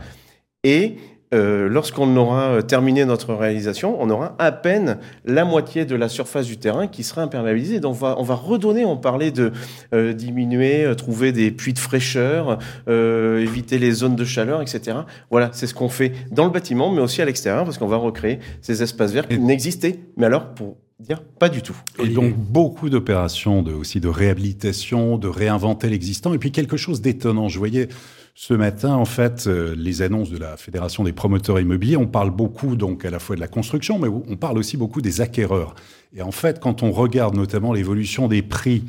et euh, lorsqu'on aura terminé notre réalisation, on aura à peine la moitié de la surface du terrain qui sera imperméabilisée. Donc on va, on va redonner, on parlait de euh, diminuer, euh, trouver des puits de fraîcheur, euh, éviter les zones de chaleur, etc. Voilà, c'est ce qu'on fait dans le bâtiment, mais aussi à l'extérieur, parce qu'on va recréer ces espaces verts qui n'existaient, mais alors pour dire pas du tout.
Et donc beaucoup d'opérations de, aussi de réhabilitation, de réinventer l'existant, et puis quelque chose d'étonnant. Je voyais ce matin, en fait, euh, les annonces de la Fédération des promoteurs immobiliers. On parle beaucoup, donc, à la fois de la construction, mais on parle aussi beaucoup des acquéreurs. Et en fait, quand on regarde notamment l'évolution des prix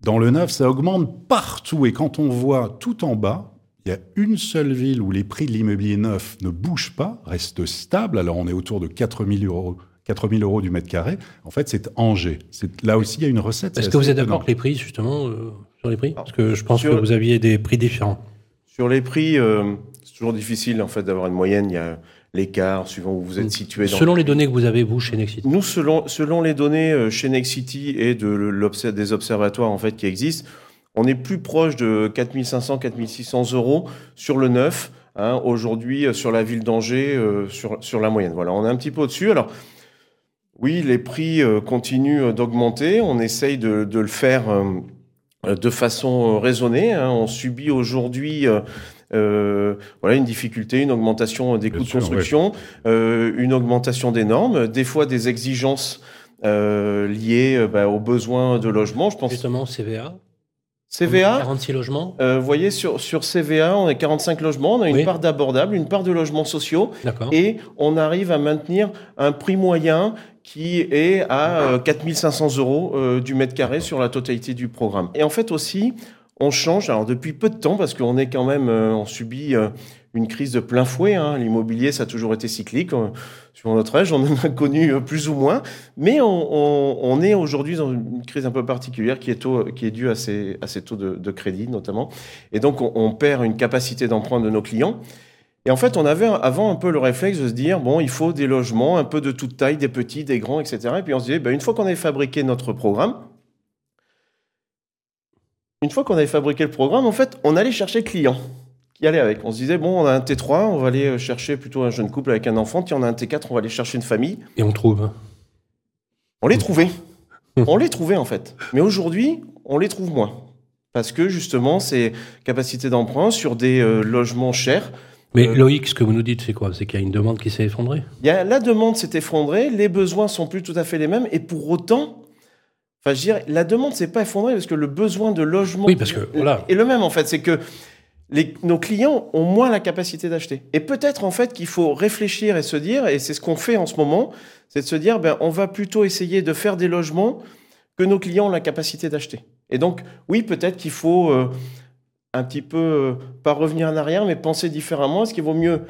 dans le neuf, ça augmente partout. Et quand on voit tout en bas, il y a une seule ville où les prix de l'immobilier neuf ne bougent pas, restent stables. Alors, on est autour de 4 000 euros 4000 euros du mètre carré. En fait, c'est Angers. C'est, là aussi, il y a une recette.
Est-ce que vous êtes d'accord avec les prix, justement, euh, sur les prix? Parce que je pense
Sur-
que vous aviez des prix différents.
Sur les prix, euh, c'est toujours difficile en fait d'avoir une moyenne. Il y a l'écart suivant où vous êtes situé. Dans
Selon les données que vous avez, vous, chez Nexity.
Nous, selon, selon les données euh, chez Nexity et de des observatoires en fait qui existent, on est plus proche de 4500, 4600 euros sur le neuf. hein, Aujourd'hui, euh, sur la ville d'Angers, euh, sur, sur la moyenne. Voilà, on est un petit peu au-dessus. Alors, oui, les prix euh, continuent d'augmenter. On essaye de, de le faire euh, de façon euh, raisonnée. hein. On subit aujourd'hui euh, euh, voilà, une difficulté, une augmentation des
Bien
coûts de construction, euh, une augmentation des normes, des fois des exigences euh, liées euh, bah, aux besoins de logement. Je pense
Justement, CVA.
CVA.
46 logements.
Euh, vous voyez, sur, sur CVA, on est 45 logements, on a une
Oui.
part d'abordable, une part de logements sociaux, et on arrive à maintenir un prix moyen qui est à euh, 4500 euros euh, du mètre carré sur la totalité du programme. Et en fait aussi, on change, alors depuis peu de temps, parce qu'on est quand même, euh, on subit euh, une crise de plein fouet. Hein. L'immobilier, ça a toujours été cyclique. Euh, sur notre âge, on en a connu euh, plus ou moins. Mais on, est aujourd'hui dans une crise un peu particulière qui est, due à ces, à ces taux de, crédit, notamment. Et donc, on, perd une capacité d'emprunt de nos clients. Et en fait, on avait avant un peu le réflexe de se dire, bon, il faut des logements un peu de toute taille, des petits, des grands, etc. Et puis on se disait, ben, une fois qu'on avait fabriqué notre programme, une fois qu'on avait fabriqué le programme, en fait, on allait chercher le client qui allait avec. On se disait, bon, on a un T3, on va aller chercher plutôt un jeune couple avec un enfant. Tiens, on a un T4, on va aller chercher une famille.
Et on trouve.
On les trouvait. (laughs) on les trouvait, en fait. Mais aujourd'hui, on les trouve moins. Parce que, justement, ces capacités d'emprunt sur des euh, logements chers.
Mais euh, Loïc, ce que vous nous dites, c'est quoi? C'est qu'il y a une demande qui s'est effondrée?
Y a, La demande s'est effondrée, les besoins sont plus tout à fait les mêmes, et pour autant, Enfin, je dirais, la demande s'est pas effondrée parce que le besoin de logement
oui, parce que, voilà.
est le même en fait. C'est que nos clients ont moins la capacité d'acheter. Et peut-être en fait qu'il faut réfléchir et se dire, et c'est ce qu'on fait en ce moment, c'est de se dire, ben, on va plutôt essayer de faire des logements que nos clients ont la capacité d'acheter. Et donc, oui, peut-être qu'il faut euh, un petit peu, euh, pas revenir en arrière, mais penser différemment. Est-ce qu'il vaut mieux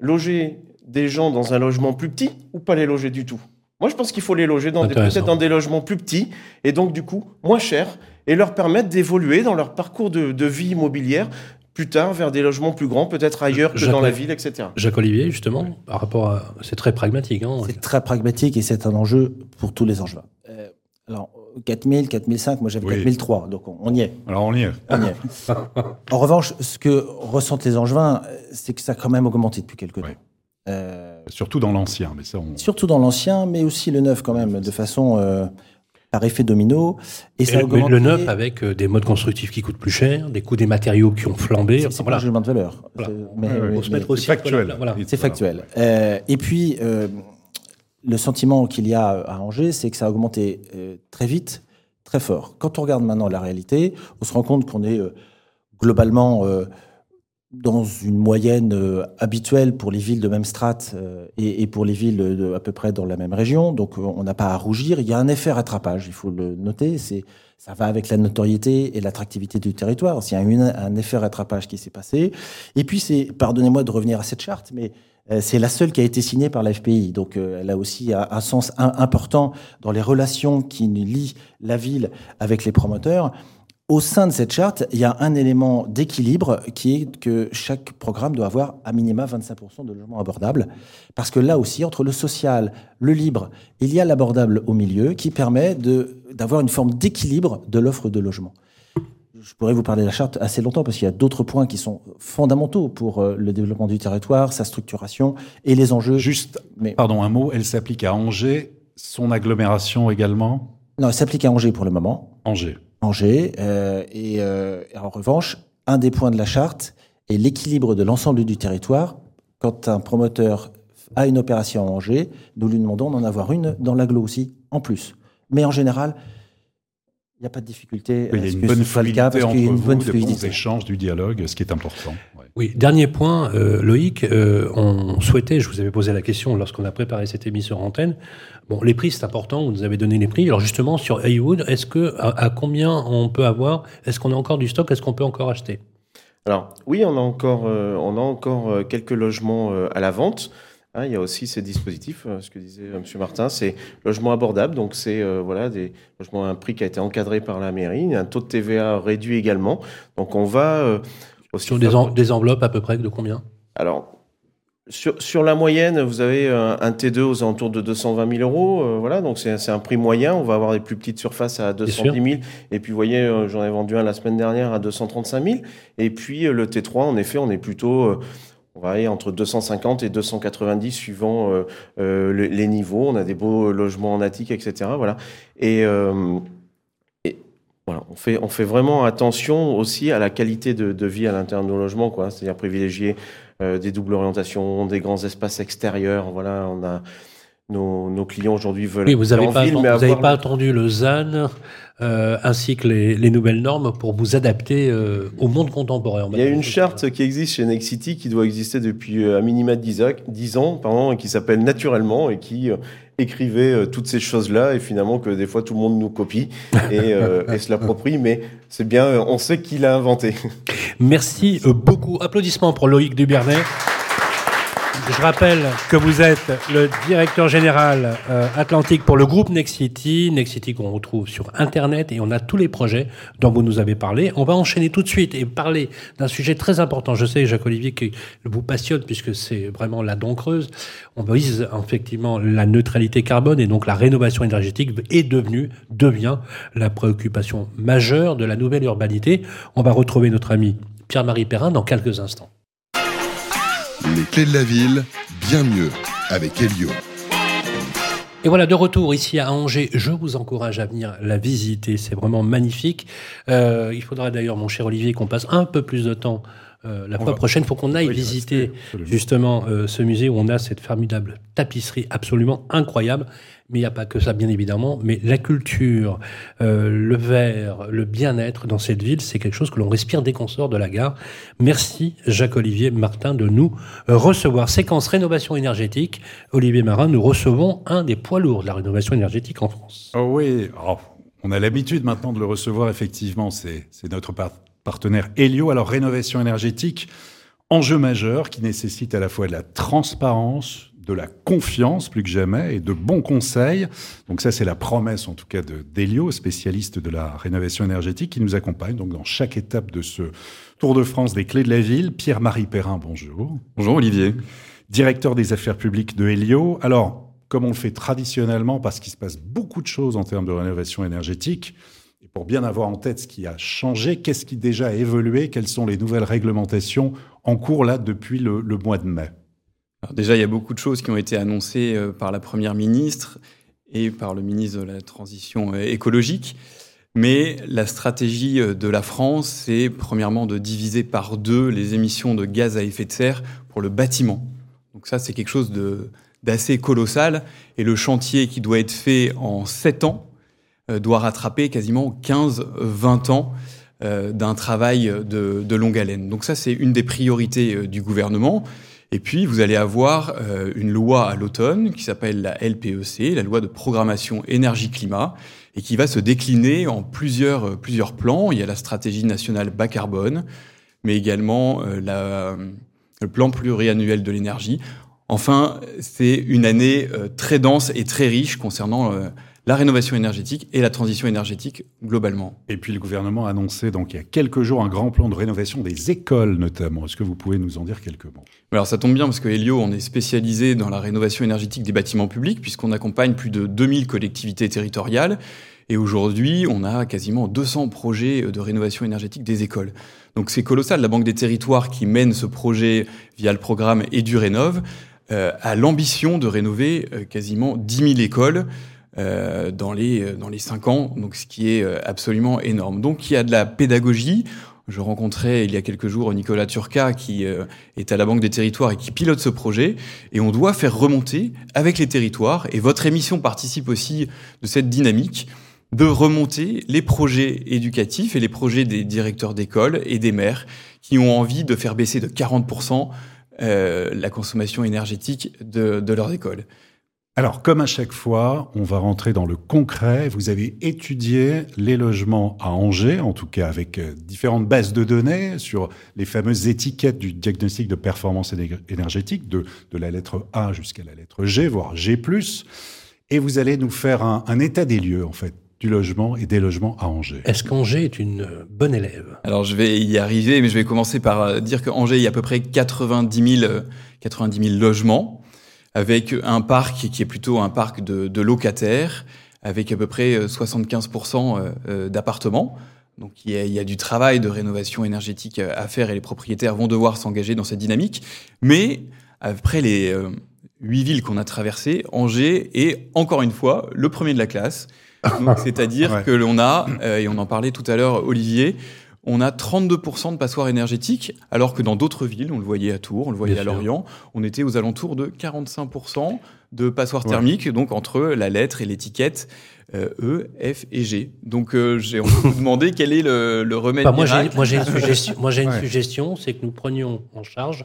loger des gens dans un logement plus petit ou pas les loger du tout? Moi, je pense qu'il faut les loger peut-être dans des logements plus petits et donc du coup moins chers et leur permettre d'évoluer dans leur parcours de, vie immobilière plus tard vers des logements plus grands, peut-être ailleurs que dans la ville, etc.
Jacques Olivier, justement, par rapport à, c'est très pragmatique. Hein,
c'est très pragmatique et c'est un enjeu pour tous les enjeux. Euh, alors 4000, 4005, moi j'avais 4003, donc on, y est.
Alors on y est.
On y est. (laughs) en revanche, ce que ressentent les Angevins, c'est que ça a quand même augmenté depuis quelques temps.
Euh, surtout dans l'ancien, mais ça.
Surtout dans l'ancien, mais aussi le neuf quand même, de façon euh, par effet domino.
Et, ça le neuf avec euh, des modes constructifs qui coûtent plus cher, des coûts des matériaux qui ont flambé.
C'est voilà. un jugement de valeur.
Mais, c'est factuel.
C'est factuel. et puis le sentiment qu'il y a à Angers, c'est que ça a augmenté très vite, très fort. Quand on regarde maintenant la réalité, on se rend compte qu'on est globalement dans une moyenne euh, habituelle pour les villes de même strate euh, et, pour les villes de, à peu près dans la même région. Donc euh, on n'a pas à rougir. Il y a un effet rattrapage, il faut le noter. C'est ça va avec la notoriété et l'attractivité du territoire. Il y a une, un effet rattrapage qui s'est passé. Et puis c'est, pardonnez-moi de revenir à cette charte, mais c'est la seule qui a été signée par la FPI. Donc elle a aussi un sens important dans les relations qui lient la ville avec les promoteurs. Au sein de cette charte, il y a un élément d'équilibre qui est que chaque programme doit avoir à minima 25% de logements abordables. Parce que là aussi, entre le social, le libre, il y a l'abordable au milieu qui permet d'avoir une forme d'équilibre de l'offre de logement. Je pourrais vous parler de la charte assez longtemps parce qu'il y a d'autres points qui sont fondamentaux pour euh, le développement du territoire, sa structuration et les enjeux.
Juste, mais... pardon, un mot, elle s'applique à Angers, son agglomération également?
Non, elle s'applique à Angers pour le moment. Angers. Euh, euh, et, en revanche, un des points de la charte est l'équilibre de l'ensemble du territoire. Quand un promoteur a une opération à Angers, nous lui demandons d'en avoir une dans l'agglo aussi, en plus. Mais en général, il n'y a pas de difficulté.
il y a une bonne fluidité entre vous, une bonne de bons échanges, du dialogue, ce qui est important.
Oui, dernier point, euh, Loïc, on souhaitait, je vous avais posé la question lorsqu'on a préparé cette émission en antenne, Bon, les prix, c'est important. Vous nous avez donné les prix. Alors justement, sur Haywood, est-ce que à, combien on peut avoir Est-ce qu'on a encore du stock Est-ce qu'on peut encore acheter?
Alors oui, on a encore, euh, on a encore euh, quelques logements euh, à la vente. Hein, il y a aussi ces dispositifs, ce que disait M. Martin, c'est logement abordable. Donc c'est voilà des logements à un prix qui a été encadré par la mairie, un taux de TVA réduit également. Donc on va
aussi sur des, des enveloppes à peu près de combien?
Alors sur, la moyenne, vous avez un, T2 aux alentours de 220 000 euros. Euh, voilà, donc c'est un prix moyen. On va avoir des plus petites surfaces à 210 000. Et puis, vous voyez, euh, j'en ai vendu un la semaine dernière à 235 000. Et puis, euh, le T3, en effet, on est plutôt... on va aller entre 250 et 290 suivant les niveaux. On a des beaux logements en attique, etc. Voilà. Et, voilà, on fait, on fait vraiment attention aussi à la qualité de, de vie à l'intérieur de nos logements, quoi. C'est-à-dire privilégier euh, des doubles orientations, des grands espaces extérieurs. Voilà, on a nos, nos clients aujourd'hui veulent.
Oui, vous n'avez pas, vous avez pas attendu le ZAN euh, ainsi que les, les, nouvelles normes pour vous adapter euh, au monde contemporain.
Il y a une charte qui existe chez Nexity qui doit exister depuis euh, à minima 10, 10 ans, pardon, et qui s'appelle Naturellement et qui écrivait euh, toutes ces choses-là et finalement que des fois tout le monde nous copie et, euh, (laughs) et se l'approprie, mais c'est bien, euh, on sait qui l'a inventé.
Merci euh, beaucoup. Applaudissements pour Loïc Dubernet. Je rappelle que vous êtes le directeur général euh, Atlantique pour le groupe Nexity. Nexity qu'on retrouve sur Internet et on a tous les projets dont vous nous avez parlé. On va enchaîner tout de suite et parler d'un sujet très important. Je sais, Jacques-Olivier, qui vous passionne puisque c'est vraiment la dent creuse. On vise effectivement la neutralité carbone et donc la rénovation énergétique est devenue, devient la préoccupation majeure de la nouvelle urbanité. On va retrouver notre ami Pierre-Marie Perrin dans quelques instants.
Les clés de la ville, bien mieux, avec Elio.
Et voilà, de retour ici à Angers. Je vous encourage à venir la visiter. C'est vraiment magnifique. Euh, il faudra d'ailleurs, mon cher Olivier, qu'on passe un peu plus de temps euh, la
On
fois
va-
prochaine. Faut qu'on aille
Oui,
visiter justement euh, ce musée où on a cette formidable tapisserie absolument incroyable. Mais il n'y a pas que ça, bien évidemment. Mais la culture, euh, le verre, le bien-être dans cette ville, c'est quelque chose que l'on respire dès qu'on sort de la gare. Merci Jacques-Olivier Martin de nous recevoir. Séquence rénovation énergétique. Olivier Marin, nous recevons un des poids lourds de la rénovation énergétique en France.
Oh oui, on a l'habitude maintenant de le recevoir, effectivement. C'est notre par- partenaire Helio. Alors, rénovation énergétique, enjeu majeur qui nécessite à la fois de la transparence, de la confiance plus que jamais et de bons conseils. Donc ça, c'est la promesse en tout cas de d'Helio, spécialiste de la rénovation énergétique, qui nous accompagne donc dans chaque étape de ce Tour de France des clés de la ville. Pierre-Marie Perrin, bonjour.
Bonjour Olivier.
Directeur des affaires publiques de Helio. Alors, comme on le fait traditionnellement, parce qu'il se passe beaucoup de choses en termes de rénovation énergétique, et pour bien avoir en tête ce qui a changé, qu'est-ce qui déjà a évolué, quelles sont les nouvelles réglementations en cours là depuis le, le mois de mai?
Déjà, il y a beaucoup de choses qui ont été annoncées euh, par la Première ministre et par le ministre de la Transition euh, écologique. Mais la stratégie euh, de la France, c'est premièrement de diviser par deux les émissions de gaz à effet de serre pour le bâtiment. Donc ça, c'est quelque chose d'assez colossal. Et le chantier qui doit être fait en 7 ans doit rattraper quasiment 15-20 ans d'un travail de, de longue haleine. Donc ça, c'est une des priorités du gouvernement. Et puis, vous allez avoir euh, une loi à l'automne qui s'appelle la LPEC, la loi de programmation énergie-climat, et qui va se décliner en plusieurs, euh, plusieurs plans. Il y a la stratégie nationale bas carbone, mais également euh, le plan pluriannuel de l'énergie. Enfin, c'est une année très dense et très riche concernant la rénovation énergétique et la transition énergétique globalement.
Et puis le gouvernement a annoncé donc il y a quelques jours un grand plan de rénovation des écoles notamment. Est-ce que vous pouvez nous en dire quelques mots?
Alors ça tombe bien parce que Helio, on est spécialisé dans la rénovation énergétique des bâtiments publics puisqu'on accompagne plus de 2000 collectivités territoriales et aujourd'hui on a quasiment 200 projets de rénovation énergétique des écoles. Donc c'est colossal. La Banque des territoires qui mène ce projet via le programme EduRénov euh, a l'ambition de rénover euh, quasiment 10 000 écoles euh, dans les euh, dans les cinq ans, donc ce qui est euh, absolument énorme. Donc il y a de la pédagogie. Je rencontrais il y a quelques jours Nicolas Turca qui euh, est à la Banque des Territoires et qui pilote ce projet. Et on doit faire remonter avec les territoires. Et votre émission participe aussi de cette dynamique de remonter les projets éducatifs et les projets des directeurs d'école et des maires qui ont envie de faire baisser de 40% euh, la consommation énergétique de, de leurs écoles.
Alors, comme à chaque fois, on va rentrer dans le concret. Vous avez étudié les logements à Angers, en tout cas avec euh, différentes bases de données sur les fameuses étiquettes du diagnostic de performance éner- énergétique, de, de la lettre A jusqu'à la lettre G, voire G+. Et vous allez nous faire un, un état des lieux, en fait, du logement et des logements à Angers.
Est-ce qu'Angers est une euh, bonne élève?
Alors je vais y arriver, mais je vais commencer par euh, dire qu'à Angers, il y a à peu près 90 000, euh, 90 000 logements, avec un parc qui est plutôt un parc de, de locataires, avec à peu près euh, 75% euh, euh, d'appartements. Donc il y, a, il y a du travail de rénovation énergétique euh, à faire et les propriétaires vont devoir s'engager dans cette dynamique. Mais après les euh, huit villes qu'on a traversées, Angers est encore une fois le premier de la classe. (laughs) C'est-à-dire
Ouais.
que l'on a, euh, et on en parlait tout à l'heure, Olivier, on a 32% de passoires énergétiques, alors que dans d'autres villes, on le voyait à Tours, on le voyait
Bien
à
sûr.
Lorient, on était aux alentours de 45% de passoires
Ouais.
thermiques, donc entre la lettre et l'étiquette euh, E, F et G. Donc euh, j'ai envie de vous demander quel est le, le remède
Bah, moi, j'ai,
miracle.
moi, j'ai une suggestion. Moi, j'ai une (laughs)
Ouais.
suggestion, c'est que nous prenions en charge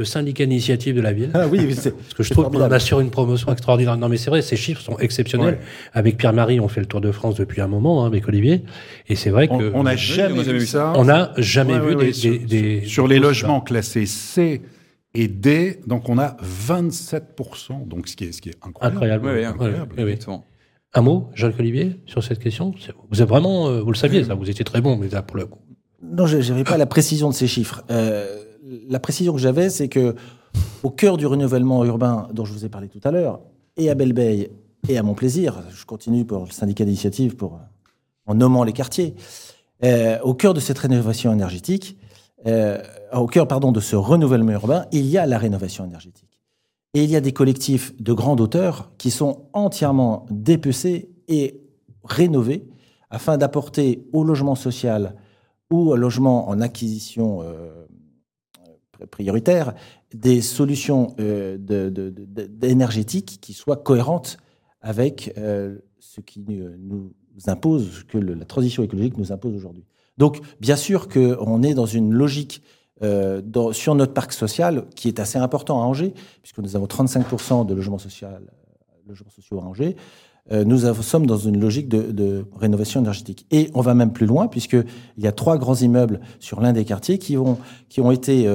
le syndicat d'initiative de la ville.
Ah oui, c'est
Parce que je trouve qu'on assure une promotion extraordinaire. Non, mais c'est vrai, ces chiffres sont exceptionnels. Avec Pierre-Marie, on fait le Tour de France depuis un moment, hein, avec Olivier. Et c'est vrai que.
on n'a jamais,
a jamais
vu ça.
On n'a jamais
Ouais,
vu
ouais,
des,
ouais, sur,
des- des-
sur
des
les logements classés C et D, donc on a 27%, donc ce qui est, ce qui est incroyable.
Incroyable.
Oui, oui,
incroyable.
Exactement.
Un mot, Jacques Olivier, sur cette question? Vous êtes vraiment, euh, vous le saviez, ça, vous étiez très bon, mais là, pour le coup.
Non, je n'avais pas la précision de ces chiffres. Euh, la précision que j'avais, c'est que au cœur du renouvellement urbain dont je vous ai parlé tout à l'heure, et à Belle-Beille et à Mon-Plaisir, je continue pour le syndicat d'initiative pour, en nommant les quartiers, euh, au cœur de cette rénovation énergétique, euh, au cœur pardon, de ce renouvellement urbain, il y a la rénovation énergétique. Et il y a des collectifs de grande hauteur qui sont entièrement dépecés et rénovés afin d'apporter au logement social ou au logement en acquisition euh, prioritaire des solutions euh, énergétiques qui soient cohérentes avec euh, ce qui nous, impose, que la transition écologique nous impose aujourd'hui. Donc, bien sûr qu'on est dans une logique euh, sur notre parc social qui est assez important à Angers, puisque nous avons 35% de logements, sociaux à Angers. Nous sommes dans une logique de, rénovation énergétique. Et on va même plus loin, puisqu'il y a trois grands immeubles sur l'un des quartiers qui ont été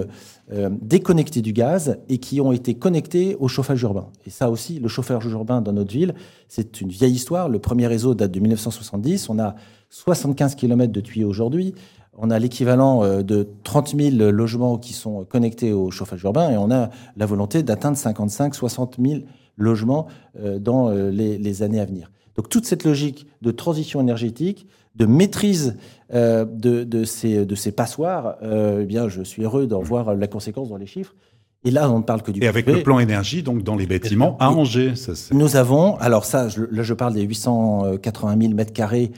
euh, déconnectés du gaz et qui ont été connectés au chauffage urbain. Et ça aussi, le chauffage urbain dans notre ville, c'est une vieille histoire. Le premier réseau date de 1970. On a 75 km de tuyaux aujourd'hui. On a l'équivalent euh, de 30 000 logements qui sont connectés au chauffage urbain et on a la volonté d'atteindre 55 60 000 logements euh, dans les années à venir. Donc toute cette logique de transition énergétique, de maîtrise euh, de, de ces, de ces passoires, euh, eh bien, je suis heureux d'en voir la conséquence dans les chiffres. Et là, on ne parle que du
Et avec le plan énergie, donc dans les bâtiments à Angers. Ça, c'est-
Nous avons, alors ça, je- là je parle des 880 000 mètres carrés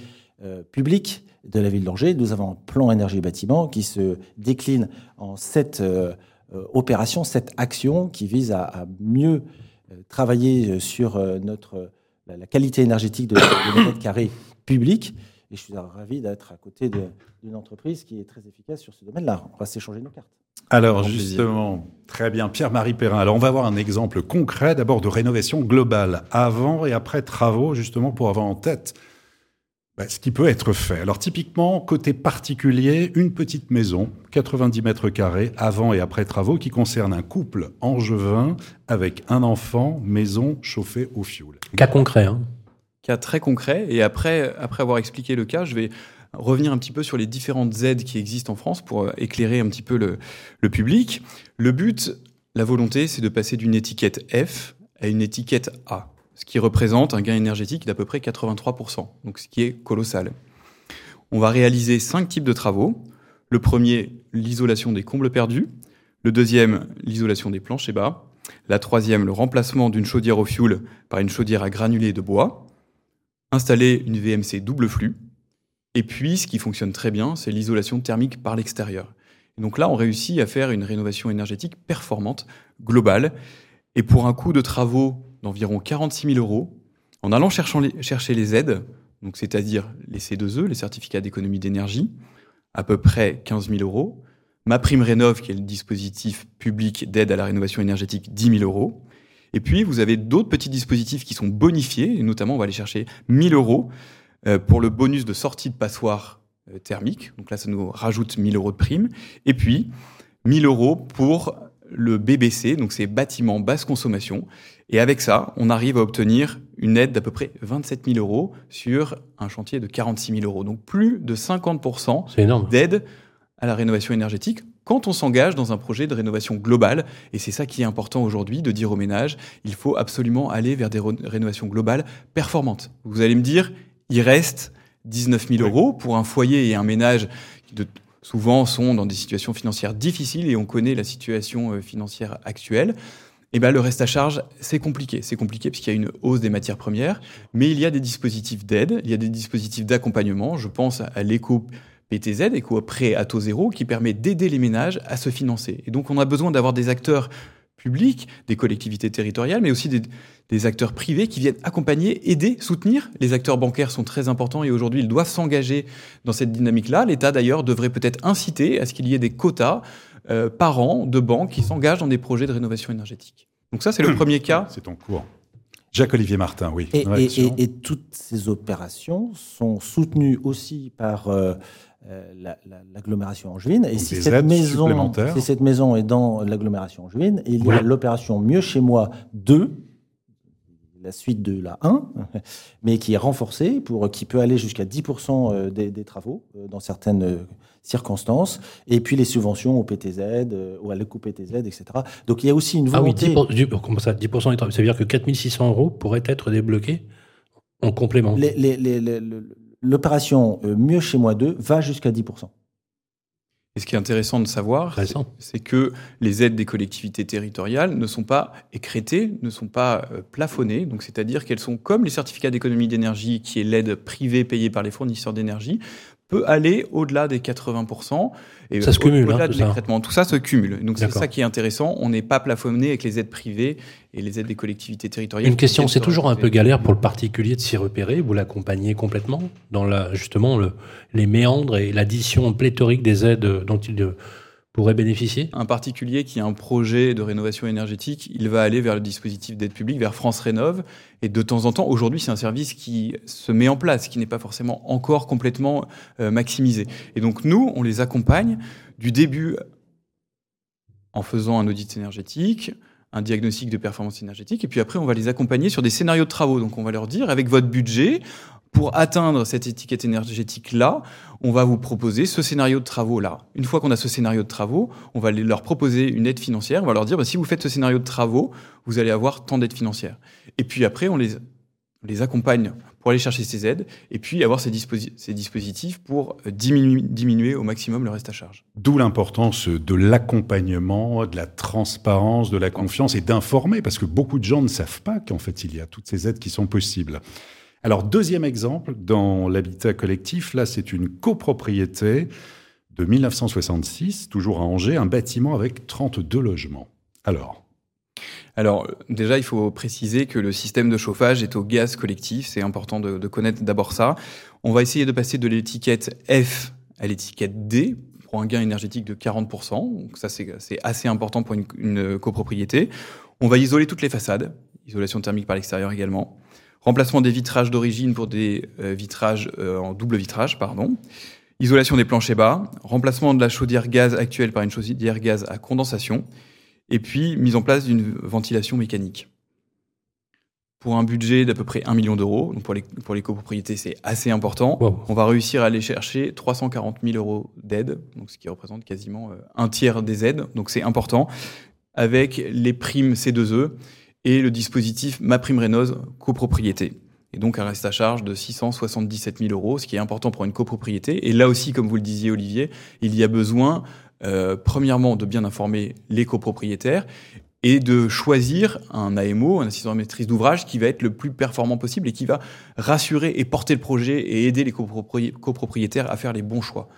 euh, publics de la ville d'Angers. Nous avons un plan énergie bâtiment qui se décline en sept euh, euh, opérations, sept actions qui visent à, à mieux euh, travailler euh, sur euh, notre, euh, la, qualité énergétique de, de nos mètres carrés publics. Et je suis ravi d'être à côté d'une entreprise qui est très efficace sur ce domaine-là. On va s'échanger nos cartes.
Alors justement, très bien, Pierre-Marie Perrin. Alors on va voir un exemple concret d'abord de rénovation globale, avant et après travaux, justement pour avoir en tête bah, ce qui peut être fait. Alors typiquement, côté particulier, une petite maison, 90 mètres carrés, avant et après travaux, qui concerne un couple angevin avec un enfant, maison chauffée au fioul.
Cas concret, hein.
Cas très concret. Et après, après avoir expliqué le cas, je vais revenir un petit peu sur les différentes aides qui existent en France pour euh, éclairer un petit peu le, public. Le but, la volonté, c'est de passer d'une étiquette F à une étiquette A, ce qui représente un gain énergétique d'à peu près 83%, donc ce qui est colossal. On va réaliser cinq types de travaux. Le premier, l'isolation des combles perdus. Le deuxième, l'isolation des planchers bas. La troisième, le remplacement d'une chaudière au fioul par une chaudière à granulés de bois installer une VMC double flux. Et puis, ce qui fonctionne très bien, c'est l'isolation thermique par l'extérieur. Donc là, on réussit à faire une rénovation énergétique performante, globale, et pour un coût de travaux d'environ 46 000 euros, en allant chercher les aides, c'est-à-dire les C2E, les certificats d'économie d'énergie, à peu près 15 000 euros, ma prime rénov, qui est le dispositif public d'aide à la rénovation énergétique, 10 000 euros, et puis, vous avez d'autres petits dispositifs qui sont bonifiés, et notamment, on va aller chercher 1000 euros euh, pour le bonus de sortie de passoire euh, thermique. Donc là, ça nous rajoute 1000 euros de prime. Et puis, 1000 euros pour le BBC, donc c'est bâtiments basse consommation. Et avec ça, on arrive à obtenir une aide d'à peu près 27 000 euros sur un chantier de 46 000 euros. Donc plus de 50%
C'est énorme.
d'aide à la rénovation énergétique quand on s'engage dans un projet de rénovation globale. Et c'est ça qui est important aujourd'hui, de dire aux ménages, il faut absolument aller vers des rénovations globales performantes. Vous allez me dire, il reste 19 000 euros pour un foyer et un ménage qui de- souvent sont dans des situations financières difficiles et on connaît la situation euh, financière actuelle. Et ben, le reste à charge, c'est compliqué. C'est compliqué parce qu'il y a une hausse des matières premières, mais il y a des dispositifs d'aide, il y a des dispositifs d'accompagnement. Je pense à l'éco PTZ, éco prêt à taux zéro, qui permet d'aider les ménages à se financer. Et donc, on a besoin d'avoir des acteurs publics, des collectivités territoriales, mais aussi des, des acteurs privés qui viennent accompagner, aider, soutenir. Les acteurs bancaires sont très importants et aujourd'hui, ils doivent s'engager dans cette dynamique-là. L'État, d'ailleurs, devrait peut-être inciter à ce qu'il y ait des quotas euh, par an de banques qui s'engagent dans des projets de rénovation énergétique. Donc ça, c'est le premier cas.
C'est en cours. Jacques-Olivier Martin, oui.
Et, et, et, et, toutes ces opérations sont soutenues aussi par euh, euh, l'agglomération angevine. Et si cette, maison, si cette maison est dans l'agglomération angevine, il y a l'opération Mieux chez moi 2, la suite de la 1, (laughs) mais qui est renforcée, pour, qui peut aller jusqu'à 10% euh, des, des, travaux dans certaines circonstances, et puis les subventions au PTZ, euh, ou à l'éco-PTZ, etc. Donc il y a aussi une volonté...
Ah oui, 10%, comment ça, 10 ça veut dire que 4600 euros pourraient être débloqués en complément
L'opération euh, Mieux chez moi 2 va jusqu'à 10%.
Et ce qui est intéressant de savoir, c'est que les aides des collectivités territoriales ne sont pas écrétées, ne sont pas euh, plafonnées. Donc, c'est-à-dire qu'elles sont comme les certificats d'économie d'énergie, qui est l'aide privée payée par les fournisseurs d'énergie, peut aller au-delà des 80%.
Et ça se cumule,
au-delà
hein,
de l'écrètement. Tout ça se cumule. Donc c'est ça qui est intéressant. On n'est pas plafonné avec les aides privées et les aides des collectivités territoriales.
Une question, c'est toujours un peu galère pour le particulier de s'y repérer. Vous l'accompagnez complètement dans la, justement le, les méandres et l'addition pléthorique des aides dont il pourrait bénéficier?
Un particulier qui a un projet de rénovation énergétique, il va aller vers le dispositif d'aide publique, vers France Rénove. Et de temps en temps, aujourd'hui, c'est un service qui se met en place, qui n'est pas forcément encore complètement euh, maximisé. Et donc, nous, on les accompagne du début en faisant un audit énergétique, un diagnostic de performance énergétique, et puis après, on va les accompagner sur des scénarios de travaux. Donc, on va leur dire, avec votre budget, pour atteindre cette étiquette énergétique-là, on va vous proposer ce scénario de travaux-là. Une fois qu'on a ce scénario de travaux, on va leur proposer une aide financière. On va leur dire, bah, si vous faites ce scénario de travaux, vous allez avoir tant d'aides financières. Et puis après, on les, accompagne pour aller chercher ces aides et puis avoir ces, dispositifs pour diminuer, diminuer, au maximum le reste à charge.
D'où l'importance de l'accompagnement, de la transparence, de la confiance et d'informer, parce que beaucoup de gens ne savent pas qu'en fait il y a toutes ces aides qui sont possibles. Alors, deuxième exemple, dans l'habitat collectif, là, c'est une copropriété de 1966, toujours à Angers, un bâtiment avec 32 logements. Alors?
Alors déjà, il faut préciser que le système de chauffage est au gaz collectif. C'est important de, connaître d'abord ça. On va essayer de passer de l'étiquette F à l'étiquette D pour un gain énergétique de 40%. Donc ça, c'est assez important pour une, copropriété. On va isoler toutes les façades, isolation thermique par l'extérieur également. Remplacement des vitrages d'origine pour des euh, vitrages euh, en double vitrage, pardon. Isolation des planchers bas. Remplacement de la chaudière gaz actuelle par une chaudière gaz à condensation. Et puis, mise en place d'une ventilation mécanique. Pour un budget d'à peu près 1 million d'euros, donc pour les, pour les copropriétés, c'est assez important. On va réussir à aller chercher 340 000 euros d'aide, donc ce qui représente quasiment euh, un tiers des aides, donc c'est important, avec les primes C2E et le dispositif MaPrimeRénov copropriété. Et donc un reste à charge de 677 000 euros, ce qui est important pour une copropriété. Et là aussi, comme vous le disiez Olivier, il y a besoin, euh, premièrement, de bien informer les copropriétaires et de choisir un AMO, un assistant de maîtrise d'ouvrage, qui va être le plus performant possible et qui va rassurer et porter le projet et aider les copropriétaires à faire les bons choix.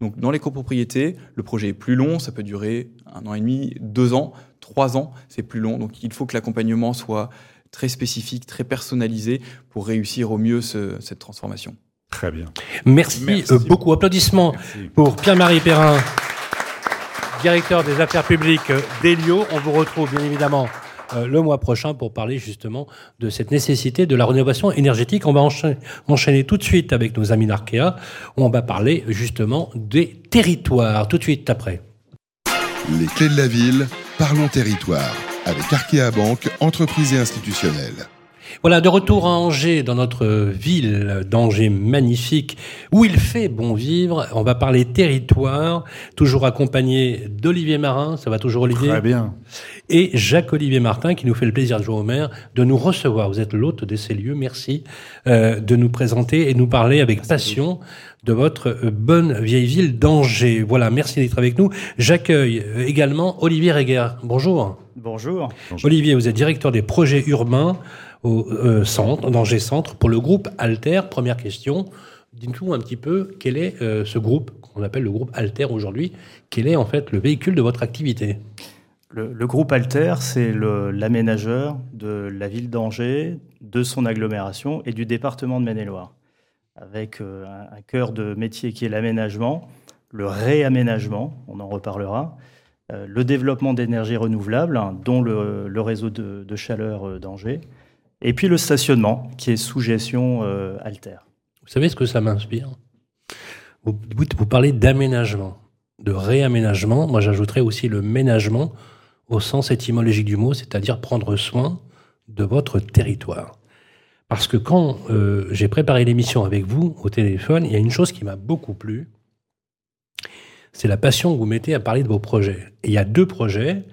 Donc dans les copropriétés, le projet est plus long, ça peut durer un an et demi, deux ans, trois ans, c'est plus long. Donc il faut que l'accompagnement soit très spécifique, très personnalisé pour réussir au mieux ce, cette transformation.
Très bien.
Merci, Merci euh, beaucoup. Applaudissements Merci. pour Pierre-Marie Perrin, directeur des affaires publiques d'Elio. On vous retrouve bien évidemment le mois prochain pour parler justement de cette nécessité de la rénovation énergétique. On va enchaîner, enchaîner tout de suite avec nos amis d'Arkea, où on va parler justement des territoires, tout de suite après.
Les clés de la ville, parlons territoire, avec Arkea Banque, entreprise et institutionnelle.
Voilà, de retour à Angers, dans notre ville d'Angers magnifique, où il fait bon vivre. On va parler territoire, toujours accompagné d'Olivier Marin. Ça va toujours, Olivier?
Très bien.
Et Jacques-Olivier Martin, qui nous fait le plaisir de jouer au maire, de nous recevoir. Vous êtes l'hôte de ces lieux. Merci euh, de nous présenter et nous parler avec passion de votre euh, bonne vieille ville d'Angers. Voilà, merci d'être avec nous. J'accueille euh, également Olivier Reguer. Bonjour.
Bonjour.
Olivier, vous êtes directeur des projets urbains au euh, centre, d'Angers Centre, pour le groupe Alter. Première question, dites-nous un petit peu quel est euh, ce groupe qu'on appelle le groupe Alter aujourd'hui. Quel est en fait le véhicule de votre activité?
Le, groupe Alter, c'est l'aménageur de la ville d'Angers, de son agglomération et du département de Maine-et-Loire, avec euh, un, cœur de métier qui est l'aménagement, le réaménagement, on en reparlera, le développement d'énergies renouvelables, hein, dont le, réseau de, chaleur d'Angers, et puis le stationnement, qui est sous gestion Alter.
Vous savez ce que ça m'inspire? Vous, vous parlez d'aménagement, de réaménagement. Moi, j'ajouterais aussi le ménagement au sens étymologique du mot, c'est-à-dire prendre soin de votre territoire. Parce que quand euh, j'ai préparé l'émission avec vous au téléphone, il y a une chose qui m'a beaucoup plu, c'est la passion que vous mettez à parler de vos projets. Et il y a deux projets,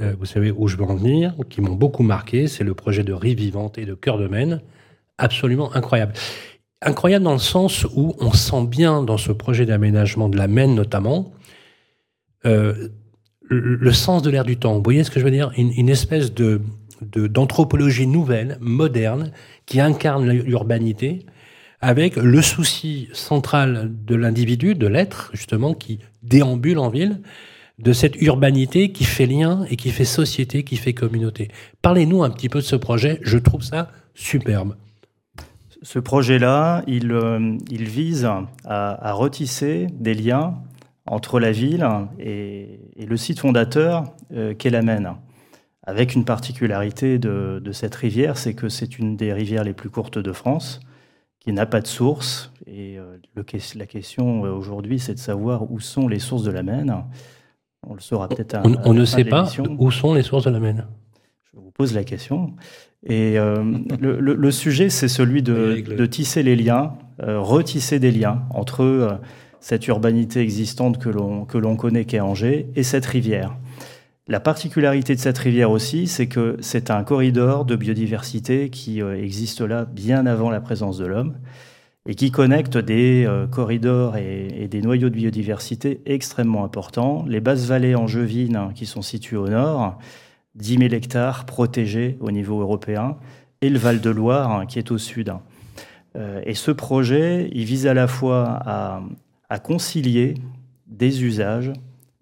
euh, vous savez où je veux en venir, qui m'ont beaucoup marqué, c'est le projet de Rive Vivante et de Cœur de Maine, absolument incroyable. Incroyable dans le sens où on sent bien dans ce projet d'aménagement de la Maine notamment, euh, le, sens de l'air du temps. Vous voyez ce que je veux dire? Une, espèce de d'anthropologie nouvelle, moderne, qui incarne l'urbanité, avec le souci central de l'individu, de l'être, justement, qui déambule en ville, de cette urbanité qui fait lien et qui fait société, qui fait communauté. Parlez-nous un petit peu de ce projet, je trouve ça superbe.
Ce projet-là, il, euh, vise à, à, retisser des liens entre la ville et, le site fondateur euh, qu'est la Maine. Avec une particularité de, cette rivière, c'est que c'est une des rivières les plus courtes de France, qui n'a pas de source. Et euh, la question euh, aujourd'hui, c'est de savoir où sont les sources de la Maine.
On le saura peut-être à, On, ne sait pas où sont les sources de la Maine.
Je vous pose la question. Et (laughs) le, sujet, c'est celui de, tisser les liens, retisser des liens entre cette urbanité existante que l'on connaît qu'est Angers, et cette rivière. La particularité de cette rivière aussi, c'est que c'est un corridor de biodiversité qui euh, existe là bien avant la présence de l'homme et qui connecte des euh, corridors et, des noyaux de biodiversité extrêmement importants. Les basses vallées angevines qui sont situées au nord, 10 000 hectares protégés au niveau européen, et le Val de Loire qui est au sud. Euh, et ce projet, il vise à la fois à à concilier des usages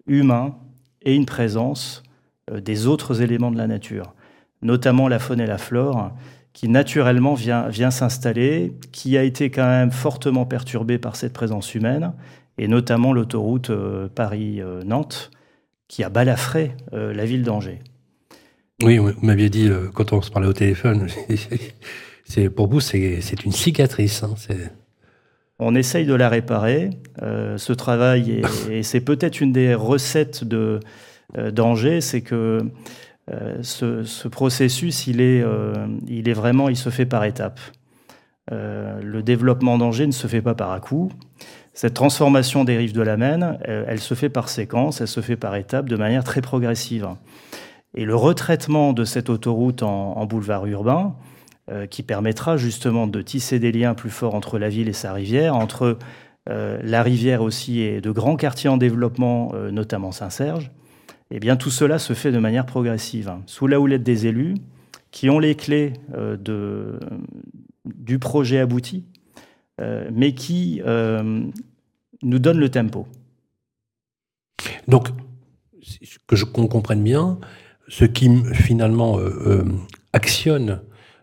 humains et une présence euh, des autres éléments de la nature, notamment la faune et la flore, qui naturellement vient, vient s'installer, qui a été quand même fortement perturbée par cette présence humaine, et notamment l'autoroute euh, Paris-Nantes, qui a balafré euh, la ville d'Angers.
Oui, vous m'aviez dit, quand on se parlait au téléphone, (laughs) c'est pour vous, c'est une cicatrice. Hein,
on essaye de la réparer. Euh, ce travail, (laughs) et c'est peut-être une des recettes de euh, danger, c'est que euh, ce, processus, il est, il est vraiment, il se fait par étapes. le développement d'Angers ne se fait pas par à coup. Cette transformation des rives de la Maine, elle, se fait par séquence, elle se fait par étapes, de manière très progressive. Et le retraitement de cette autoroute en boulevard urbain, euh, qui permettra justement de tisser des liens plus forts entre la ville et sa rivière, entre euh, la rivière aussi et de grands quartiers en développement, euh, notamment Saint-Serge. Eh bien, tout cela se fait de manière progressive, hein, sous la houlette des élus qui ont les clés de, du projet abouti, mais qui nous donnent le tempo.
Donc, que je comprenne bien, ce qui finalement actionne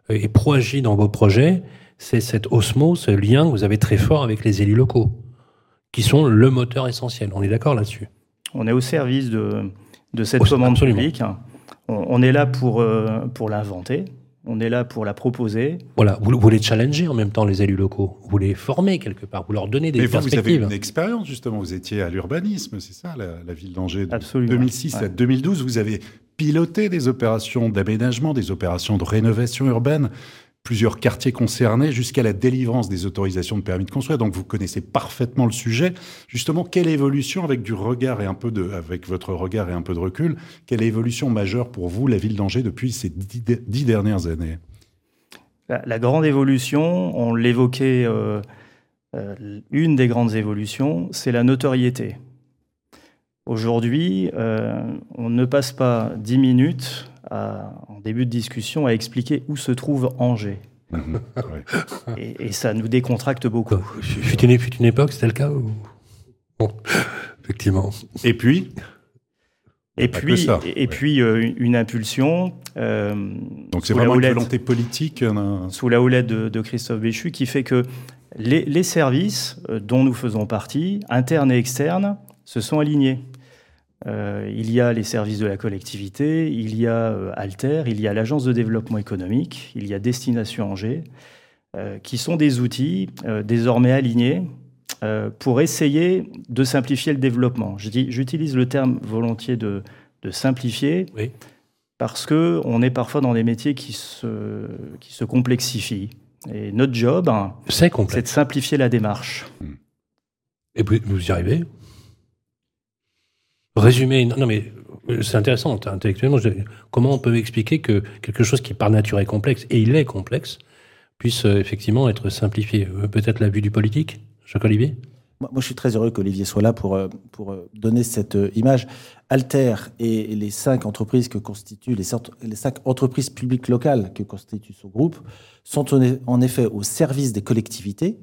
et proagit dans vos projets, c'est cette osmose, ce lien que vous avez très fort avec les élus locaux, qui sont le moteur essentiel. On est d'accord là-dessus?
On est au service de, de cette commande publique. On, est là pour, euh, pour l'inventer. On est là pour la proposer.
Voilà, vous, voulez challenger en même temps les élus locaux. Vous les former quelque part, vous leur donner des Mais perspectives.
vous avez une expérience justement. Vous étiez à l'urbanisme, c'est ça, la, ville d'Angers, de 2006 à 2012. Vous avez piloter des opérations d'aménagement, des opérations de rénovation urbaine, plusieurs quartiers concernés, jusqu'à la délivrance des autorisations de permis de construire. Donc vous connaissez parfaitement le sujet. Justement, quelle évolution avec du regard et un peu de, votre regard et un peu de recul, quelle évolution majeure pour vous, la ville d'Angers, depuis ces dix, dernières années?
La, grande évolution, on l'évoquait, euh, euh, une des grandes évolutions, c'est la notoriété. Aujourd'hui, euh, on ne passe pas dix minutes en début de discussion à expliquer où se trouve Angers. Mhm. (laughs) et, ça nous décontracte beaucoup.
Fut une, une époque, c'était le cas Bon, effectivement.
Et puis?
Et puis, et puis euh, une impulsion.
Euh, Donc c'est vraiment une volonté politique.
Sous la houlette de, Christophe Béchu, qui fait que les, les services dont nous faisons partie, internes et externes, se sont alignés. Il y a les services de la collectivité, il y a Alter, il y a l'Agence de développement économique, il y a Destination Angers, qui sont des outils désormais alignés pour essayer de simplifier le développement. J'utilise le terme volontiers de, de simplifier.
Oui
parce qu'on est parfois dans des métiers qui se, qui se complexifient. Et notre job, hein, c'est de simplifier la démarche.
Et vous, vous y arrivez? Résumer, non mais c'est intéressant intellectuellement. Comment on peut expliquer que quelque chose qui par nature est complexe, et il est complexe, puisse euh, effectivement être simplifié? Euh, Peut-être la vue du politique Jacques Olivier
moi, je suis très heureux qu'Olivier soit là pour, euh, pour euh, donner cette euh, image. Alter et les cinq entreprises que constituent, les, les cinq entreprises publiques locales que constitue ce groupe, sont en effet au service des collectivités,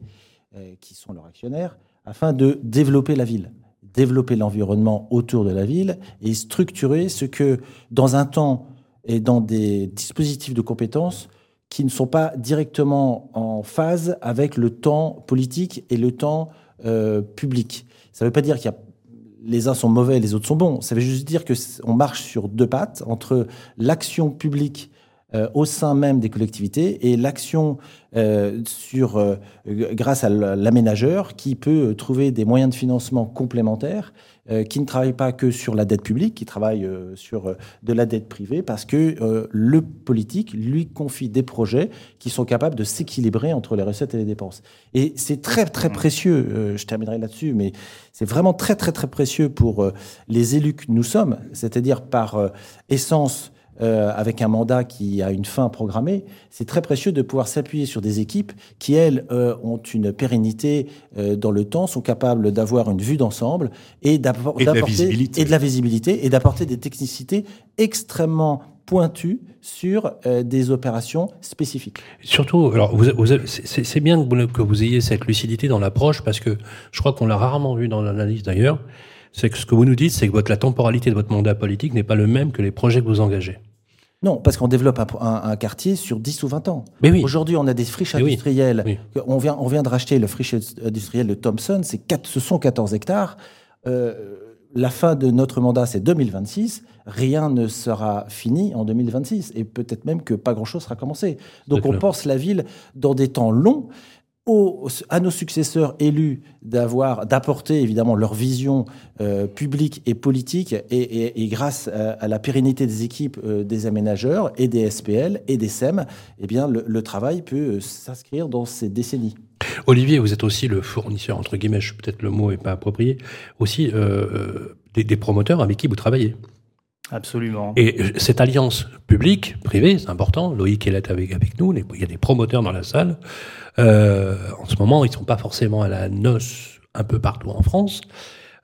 qui sont leurs actionnaires, afin de développer la ville, développer l'environnement autour de la ville et structurer ce que, dans un temps et dans des dispositifs de compétences, qui ne sont pas directement en phase avec le temps politique et le temps euh, public. Ça ne veut pas dire qu'il y a les uns sont mauvais, les autres sont bons. Ça veut juste dire que on marche sur deux pattes entre l'action publique euh, au sein même des collectivités et l'action euh, sur euh, grâce à l'aménageur qui peut trouver des moyens de financement complémentaires qui ne travaille pas que sur la dette publique, qui travaille sur de la dette privée parce que le politique lui confie des projets qui sont capables de s'équilibrer entre les recettes et les dépenses. Et c'est très très précieux, je terminerai là-dessus, mais c'est vraiment très très très précieux pour les élus que nous sommes, c'est-à-dire par essence euh, avec un mandat qui a une fin programmée, c'est très précieux de pouvoir s'appuyer sur des équipes qui, elles, euh, ont une pérennité euh, dans le temps, sont capables d'avoir une vue d'ensemble et d'apporter et, de la visibilité et d'apporter des technicités extrêmement pointues sur des opérations spécifiques.
Surtout, alors c'est bien que vous ayez cette lucidité dans l'approche parce que je crois qu'on l'a rarement vu dans l'analyse d'ailleurs. C'est que ce que vous nous dites, c'est que votre, la temporalité de votre mandat politique n'est pas le même que les projets que vous engagez.
Non, parce qu'on développe un, quartier sur 10 ou 20 ans.
Mais oui.
Aujourd'hui, on a des friches industrielles. On, vient, on vient de racheter le friche industriel de Thomson. Quatre, ce sont 14 hectares. Euh, la fin de notre mandat, c'est 2026. Rien ne sera fini en 2026. Et peut-être même que pas grand-chose sera commencé. Donc on pense la ville dans des temps longs à nos successeurs élus d'avoir, d'apporter évidemment leur vision euh, publique et politique, et, grâce à, la pérennité des équipes euh, des aménageurs et des SPL et des SEM, eh bien le, travail peut euh, s'inscrire dans ces décennies.
Olivier, vous êtes aussi le fournisseur, entre guillemets, peut-être le mot n'est pas approprié, aussi des, des promoteurs avec qui vous travaillez.
Absolument.
Et cette alliance publique-privée, c'est important. Loïc est là avec, nous. Il y a des promoteurs dans la salle. Euh, en ce moment, ils ne sont pas forcément à la noce un peu partout en France.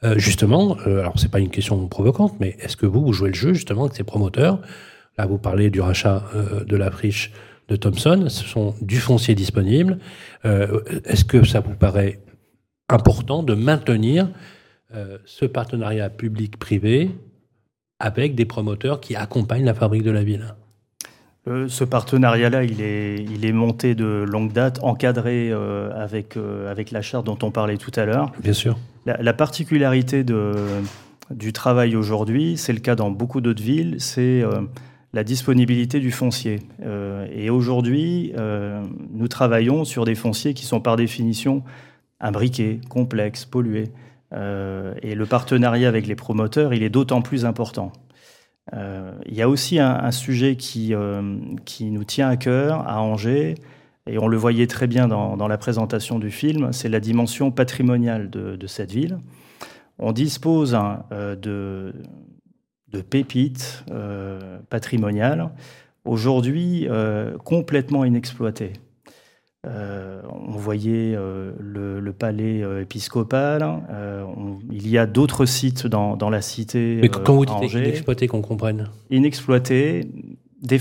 Euh, justement, euh, alors c'est pas une question provocante, mais est-ce que vous, vous jouez le jeu justement avec ces promoteurs? Là, vous parlez du rachat euh, de la friche de Thomson. Ce sont du foncier disponible. Euh, est-ce que ça vous paraît important de maintenir ce partenariat public-privé avec des promoteurs qui accompagnent la fabrique de la ville
euh, ce partenariat-là, il est, il est monté de longue date, encadré euh, avec, euh, avec la charte dont on parlait tout à l'heure.
Bien sûr.
La, particularité de, du travail aujourd'hui, c'est le cas dans beaucoup d'autres villes, c'est la disponibilité du foncier. et aujourd'hui, nous travaillons sur des fonciers qui sont par définition imbriqués, complexes, pollués. Euh, et le partenariat avec les promoteurs, il est d'autant plus important. Euh, il y a aussi un, sujet qui, euh, qui nous tient à cœur à Angers, et on le voyait très bien dans, la présentation du film, c'est la dimension patrimoniale de, cette ville. On dispose hein, de, de, pépites patrimoniales, aujourd'hui complètement inexploitées. Euh, on voyait euh, le, palais euh, épiscopal. il y a d'autres sites dans, la cité.
Mais quand vous dites inexploité, qu'on comprenne
Inexploité, des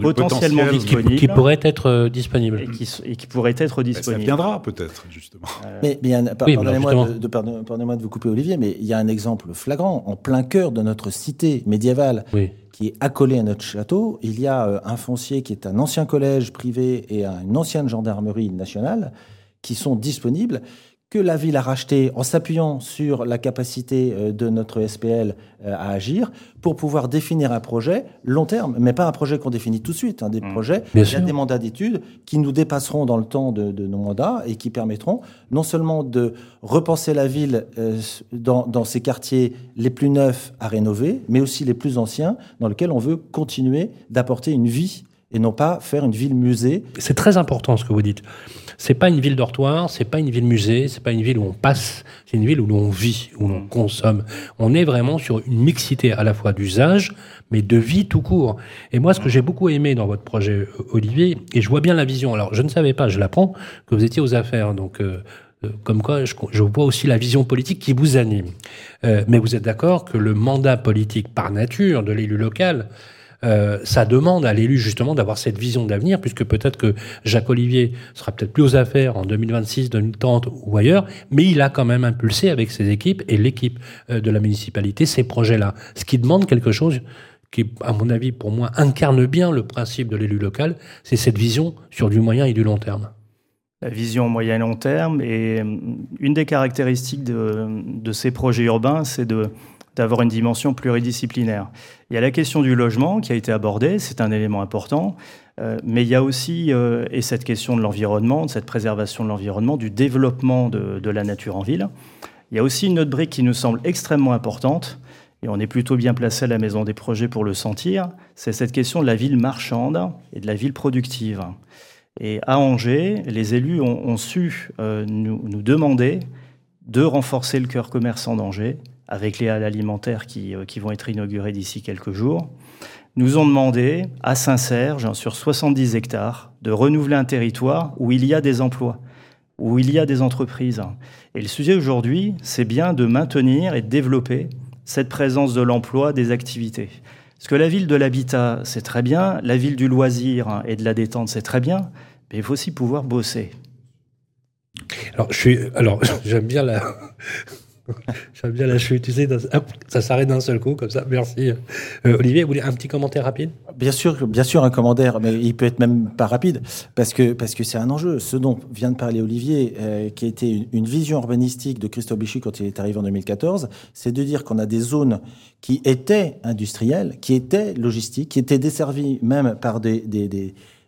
potentiellement disponibles.
Qui, pourraient être disponibles.
Et qui, pourraient être disponibles.
ça viendra peut-être, justement.
mais, pardonnez-moi de, de, vous couper, Olivier, mais il y a un exemple flagrant. En plein cœur de notre cité médiévale,
oui
qui est accolé à notre château. Il y a euh, un foncier qui est un ancien collège privé et une ancienne gendarmerie nationale qui sont disponibles que la ville a racheté en s'appuyant sur la capacité euh, de notre SPL euh, à agir pour pouvoir définir un projet long terme, mais pas un projet qu'on définit tout de suite, hein, des
Mmh.
projets,
Bien
il y a
sûr.
des mandats d'études qui nous dépasseront dans le temps de, de nos mandats et qui permettront non seulement de repenser la ville euh, dans, dans ses quartiers les plus neufs à rénover, mais aussi les plus anciens dans lesquels on veut continuer d'apporter une vie et non pas faire une ville musée.
C'est très important ce que vous dites. C'est pas une ville dortoir, c'est pas une ville musée, c'est pas une ville où on passe, c'est une ville où l'on vit, où l'on consomme. On est vraiment sur une mixité à la fois d'usage, mais de vie tout court. Et moi, ce que j'ai beaucoup aimé dans votre projet, euh, Olivier, et je vois bien la vision. Alors, je ne savais pas, je l'apprends, que vous étiez aux affaires, donc. euh, euh, comme quoi, je, vois aussi la vision politique qui vous anime. Mais vous êtes d'accord que le mandat politique par nature de l'élu local, euh, ça demande à l'élu justement d'avoir cette vision d'avenir, puisque peut-être que Jacques Olivier sera peut-être plus aux affaires en 2026, 2030 ou ailleurs, mais il a quand même impulsé avec ses équipes et l'équipe euh, de la municipalité ces projets-là. Ce qui demande quelque chose qui, à mon avis, pour moi, incarne bien le principe de l'élu local, c'est cette vision sur du moyen et du long terme.
La vision moyen et long terme, et euh, une des caractéristiques de ces projets urbains, c'est de d'avoir une dimension pluridisciplinaire. Il y a la question du logement qui a été abordée, c'est un élément important, euh, mais il y a aussi, euh, et cette question de l'environnement, de cette préservation de l'environnement, du développement de, la nature en ville. Il y a aussi une autre brique qui nous semble extrêmement importante, et on est plutôt bien placé à la Maison des Projets pour le sentir, c'est cette question de la ville marchande et de la ville productive. Et à Angers, les élus ont, ont su euh, nous, nous, demander de renforcer le cœur commerçant d'Angers, avec les halles alimentaires qui, euh, qui vont être inaugurées d'ici quelques jours, nous ont demandé à Saint-Serge, sur 70 hectares, de renouveler un territoire où il y a des emplois, où il y a des entreprises. Et le sujet aujourd'hui, c'est bien de maintenir et de développer cette présence de l'emploi, des activités. Parce que la ville de l'habitat, c'est très bien, la ville du loisir et de la détente, c'est très bien, mais il faut aussi pouvoir bosser.
Alors, alors, (laughs) j'aime bien la, (laughs) J'aime bien la chute, tu sais, ça s'arrête d'un seul coup, comme ça. Merci. Euh, Olivier, vous voulez un petit commentaire rapide?
Bien sûr, bien sûr, un commentaire, mais il peut être même pas rapide, parce que c'est un enjeu. Ce dont vient de parler Olivier, euh, qui été une, vision urbanistique de Christophe Béchu quand il est arrivé en 2014, c'est de dire qu'on a des zones qui étaient industrielles, qui étaient logistiques, qui étaient desservies même par des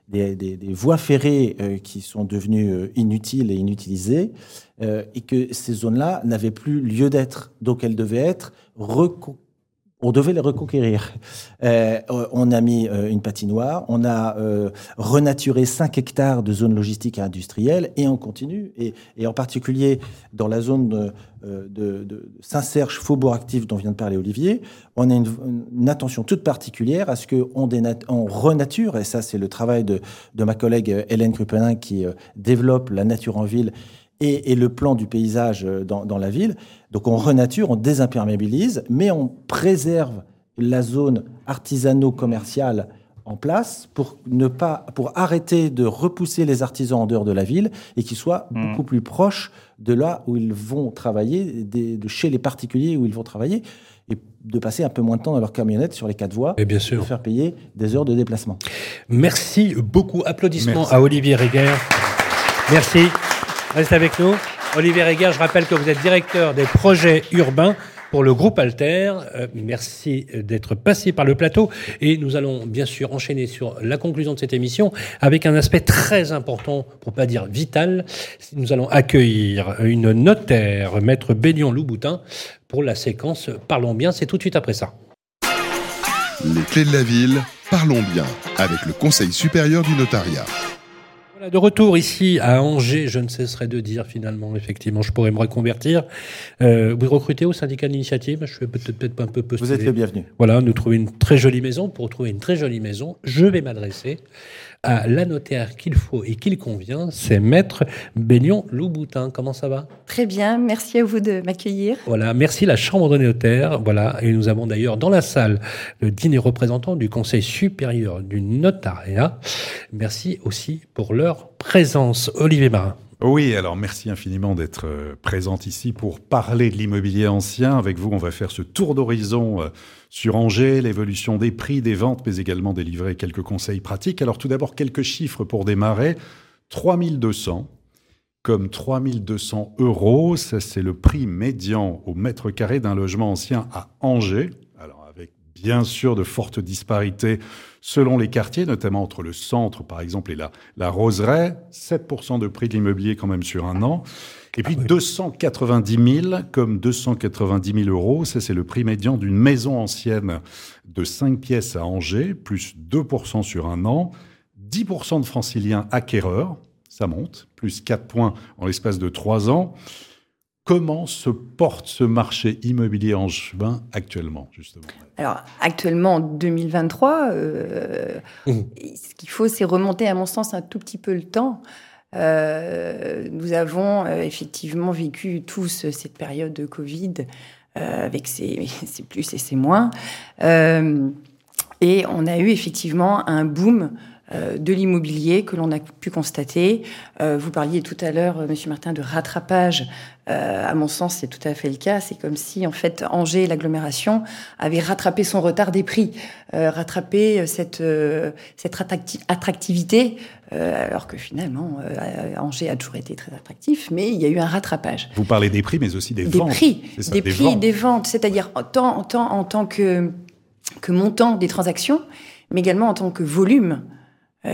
des, des, des, voies ferrées euh, qui sont devenues euh, inutiles et inutilisées, euh, et que ces zones-là n'avaient plus lieu d'être. Donc elles devaient être on devait les reconquérir. Euh, on a mis euh, une patinoire, on a euh, renaturé 5 hectares de zones logistiques et industrielles, et on continue. Et, et en particulier dans la zone de, de Saint-Serge, Faubourg Actif, dont vient de parler Olivier, on a une, attention toute particulière à ce qu'on on renature, et ça c'est le travail de, de ma collègue Hélène Krupenin qui développe la nature en ville et, et, le plan du paysage dans, dans, la ville. Donc on renature, on désimperméabilise, mais on préserve la zone artisano-commerciale en place pour ne pas pour arrêter de repousser les artisans en dehors de la ville et qu'ils soient mmh. beaucoup plus proches de là où ils vont travailler, des, de chez les particuliers où ils vont travailler et de passer un peu moins de temps dans leur camionnette sur les quatre voies
et bien sûr.
de faire payer des heures de déplacement.
Merci beaucoup. Applaudissements
Merci.
à Olivier Reguer. Merci. Reste avec nous. Olivier Reguer, je rappelle que vous êtes directeur des projets urbains pour le groupe Alter. Euh, merci d'être passé par le plateau. Et nous allons bien sûr enchaîner sur la conclusion de cette émission avec un aspect très important, pour pas dire vital. Nous allons accueillir une notaire, maître Bélion Louboutin, pour la séquence Parlons bien. C'est tout de suite après ça.
Les clés de la ville, parlons bien, avec le Conseil supérieur du notariat.
Voilà, de retour ici à Angers, je ne cesserai de dire finalement, effectivement, je pourrais me reconvertir. Euh, vous recrutez au syndicat d'initiative, je vais peut-être peut un peu postuler.
Vous êtes le bienvenu.
Voilà, nous trouver une très jolie maison. Pour trouver une très jolie maison, je vais m'adresser à la notaire qu'il faut et qu'il convient, c'est Maître Bélion Louboutin. Comment ça va?
Très bien, merci à vous de m'accueillir.
Voilà, merci la Chambre de notaires. Voilà, et nous avons d'ailleurs dans la salle le dîner représentant du Conseil supérieur du notariat. Merci aussi pour leur présence. Olivier Marin.
Oui, alors merci infiniment d'être euh, présente ici pour parler de l'immobilier ancien. Avec vous, on va faire ce tour d'horizon euh, sur Angers, l'évolution des prix, des ventes, mais également délivrer quelques conseils pratiques. Alors tout d'abord, quelques chiffres pour démarrer. 3200 comme 3200 euros. Ça, c'est le prix médian au mètre carré d'un logement ancien à Angers. Bien sûr de fortes disparités selon les quartiers, notamment entre le centre, par exemple, et la, la Roseraie. 7% de prix de l'immobilier quand même sur un an. Et puis 290 000 comme 290 000 euros, ça c'est le prix médian d'une maison ancienne de 5 pièces à Angers, plus 2% sur un an. 10% de franciliens acquéreurs, ça monte, plus 4 points en l'espace de 3 ans. Comment se porte ce marché immobilier en chemin actuellement, justement?
Alors, actuellement, en 2023, euh, mmh. ce qu'il faut, c'est remonter, à mon sens, un tout petit peu le temps. Euh, nous avons euh, effectivement vécu tous cette période de Covid euh, avec ses, (laughs) ses, plus et ses moins. Euh, et on a eu effectivement un boom euh, de l'immobilier que l'on a pu constater. Euh, vous parliez tout à l'heure, euh, Monsieur Martin, de rattrapage. à mon sens, c'est tout à fait le cas. C'est comme si, en fait, Angers, l'agglomération, avait rattrapé son retard des prix, rattrapé cette, cette attractivité, alors que finalement, Angers a toujours été très attractif, mais il y a eu un rattrapage.
Vous parlez des prix, mais aussi des,
des
ventes.
Prix, des, prix, des ventes, c'est-à-dire tant, tant, en tant que, que montant des transactions, mais également en tant que volume euh,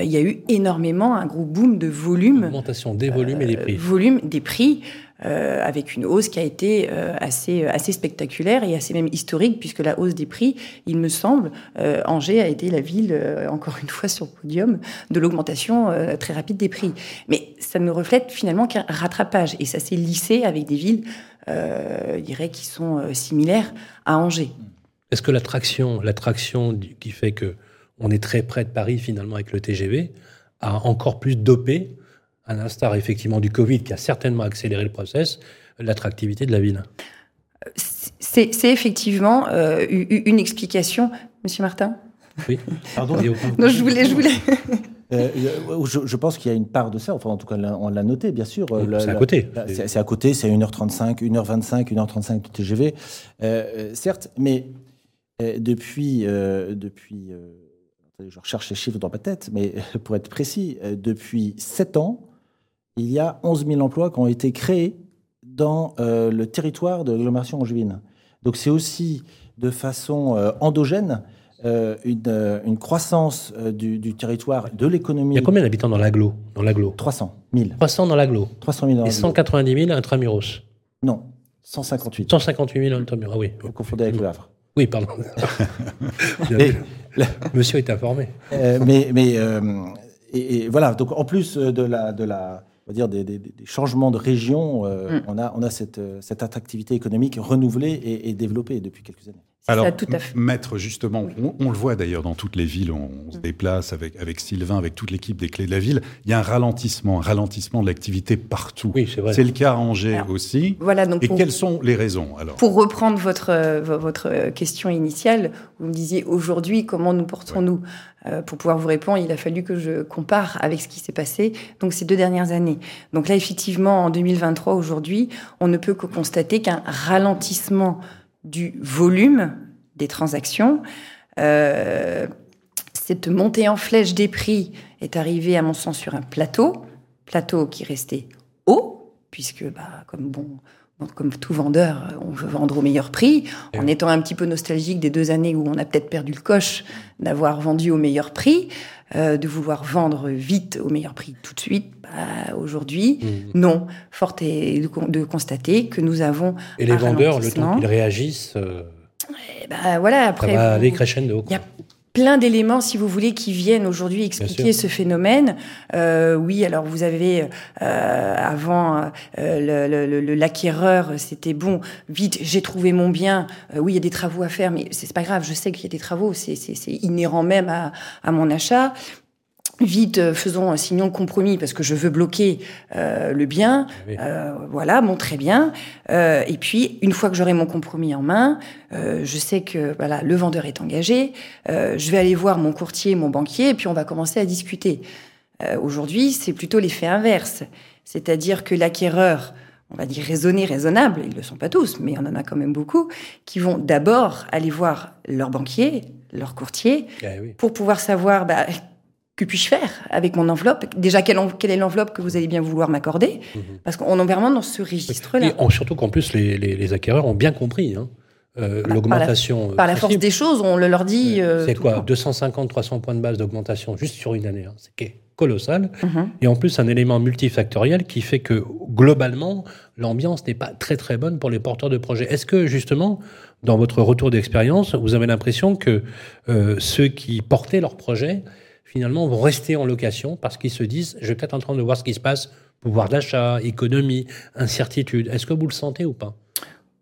il y a eu énormément un gros boom de volume.
Augmentation des volumes et des prix.
Euh, volume des prix. Euh, avec une hausse qui a été euh, assez assez spectaculaire et assez même historique puisque la hausse des prix, il me semble, euh, Angers a été la ville encore une fois sur le podium de l'augmentation très rapide des prix. Mais ça ne reflète finalement qu'un rattrapage et ça s'est lissé avec des villes, je dirais, qui sont similaires à Angers.
Est-ce que l'attraction, l'attraction qui fait que on est très près de Paris finalement avec le TGV, a encore plus dopé, à l'instar effectivement du Covid qui a certainement accéléré le process, l'attractivité de la ville.
C'est effectivement euh, une explication, Monsieur Martin?
Oui.
Pardon? (laughs)
non, je voulais, je voulais.
Euh, je, je, pense qu'il y a une part de ça. Enfin, en tout cas, on l'a noté, bien sûr.
c'est à côté.
C'est à côté. C'est 1h35, 1h25, 1h35 de TGV. Euh, certes, mais depuis, depuis je recherche les chiffres dans ma tête, mais (laughs) pour être précis, euh, depuis 7 ans, il y a 11 000 emplois qui ont été créés dans euh, le territoire de l'agglomération angevine. Donc c'est aussi de façon euh, endogène une, croissance du, territoire, de l'économie.
Il y a combien d'habitants dans l'agglo dans l'agglo?
300 000.
300 dans l'agglo
300 000 dans
Et 190 000 intramuros
Non, 158.
158 000 intramuros, ah oui.
Vous confondez avec le Havre.
Oui, pardon. (laughs) Monsieur est informé.
Euh, mais mais euh, et, voilà. Donc en plus de la de la on va dire des, des, des changements de région, euh, mm. on a on a cette cette attractivité économique renouvelée et, et développée depuis quelques années.
Alors, maître, justement, on, le voit d'ailleurs dans toutes les villes, on, on se mm. déplace avec, avec Sylvain, avec toute l'équipe des clés de la ville, il y a un ralentissement, un ralentissement de l'activité partout.
Oui, c'est vrai.
C'est le cas à Angers aussi.
Voilà, donc
Et quelles sont les raisons alors?
Pour reprendre votre, votre question initiale, vous me disiez aujourd'hui, comment nous portons-nous? Euh, Pour pouvoir vous répondre, il a fallu que je compare avec ce qui s'est passé donc ces deux dernières années. Donc là, effectivement, en 2023, aujourd'hui, on ne peut que constater qu'un ralentissement du volume des transactions. Euh, cette montée en flèche des prix est arrivée, à mon sens, sur un plateau, plateau qui restait haut, puisque, bah, comme bon, comme tout vendeur, on veut vendre au meilleur prix, en étant un petit peu nostalgique des deux années où on a peut-être perdu le coche d'avoir vendu au meilleur prix, euh, de vouloir vendre vite au meilleur prix tout de suite. Bah, Aujourd'hui, mmh. non. Fort est de, constater que nous avons.
Et les vendeurs, le temps qu'ils réagissent. Euh,
bah, voilà, après. Ça
va aller crescendo
plein d'éléments, si vous voulez, qui viennent aujourd'hui expliquer ce phénomène. Euh, oui, alors vous avez euh, avant euh, l'acquéreur, c'était bon, vite, j'ai trouvé mon bien. Oui, il y a des travaux à faire, mais c'est pas grave. Je sais qu'il y a des travaux, c'est inhérent même à, à mon achat vite, euh, faisons, un signant de compromis parce que je veux bloquer euh, le bien. Euh, voilà, bon, très bien. Euh, et puis, une fois que j'aurai mon compromis en main, je sais que voilà, le vendeur est engagé. je vais aller voir mon courtier, mon banquier, et puis on va commencer à discuter. Aujourd'hui, c'est plutôt l'effet inverse, c'est-à-dire que l'acquéreur on va dire raisonné, raisonnable, ils ne le sont pas tous, mais on en a quand même beaucoup, qui vont d'abord aller voir leur banquier, leur courtier,
eh oui.
pour pouvoir savoir bah, que puis-je faire avec mon enveloppe? Déjà, quelle, est l'enveloppe que vous allez bien vouloir m'accorder? Mhm. Parce qu'on est vraiment dans ce registre-là.
Et surtout qu'en plus, les, acquéreurs ont bien compris. Hein. Euh, bah, l'augmentation.
Par, la, force des choses, on le leur dit.
Euh, c'est quoi 250, 300 points de base d'augmentation juste sur une année. Hein. C'est colossal. Mhm. Et en plus, un élément multifactoriel qui fait que globalement, l'ambiance n'est pas très très bonne pour les porteurs de projets. Est-ce que justement, dans votre retour d'expérience, vous avez l'impression que euh, ceux qui portaient leur projet finalement vont rester en location parce qu'ils se disent, je vais peut-être en train de voir ce qui se passe, pouvoir d'achat, économie, incertitude. Est-ce que vous le sentez ou pas?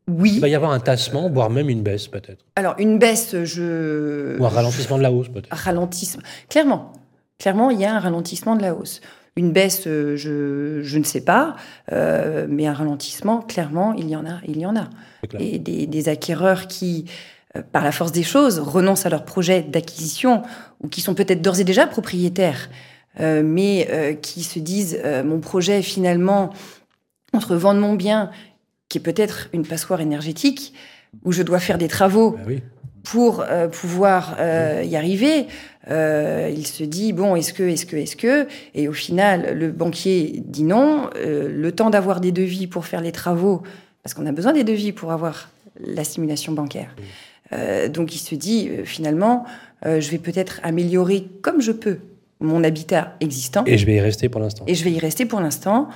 Oui.
Il va y avoir un tassement, voire même une baisse peut-être.
Alors une baisse, je...
Ou un ralentissement de la hausse peut-être.
Ralentissement. Clairement. Clairement, il y a un ralentissement de la hausse. Une baisse, euh, je, je ne sais pas, euh, mais un ralentissement, clairement, il y en a. Il y en a. Et des, des acquéreurs qui par la force des choses, renoncent à leur projet d'acquisition ou qui sont peut-être d'ores et déjà propriétaires, euh, mais euh, qui se disent mon projet finalement entre vendre mon bien, qui est peut-être une passoire énergétique, où je dois faire des travaux
bah
pour pouvoir y arriver. il se dit bon, est-ce que, est-ce que, est-ce que, et au final, le banquier dit non. le temps d'avoir des devis pour faire les travaux, parce qu'on a besoin des devis pour avoir la simulation bancaire. Euh, donc il se dit euh, finalement, euh, je vais peut-être améliorer comme je peux mon habitat existant.
Et je vais y rester pour l'instant.
Et je vais y rester pour l'instant.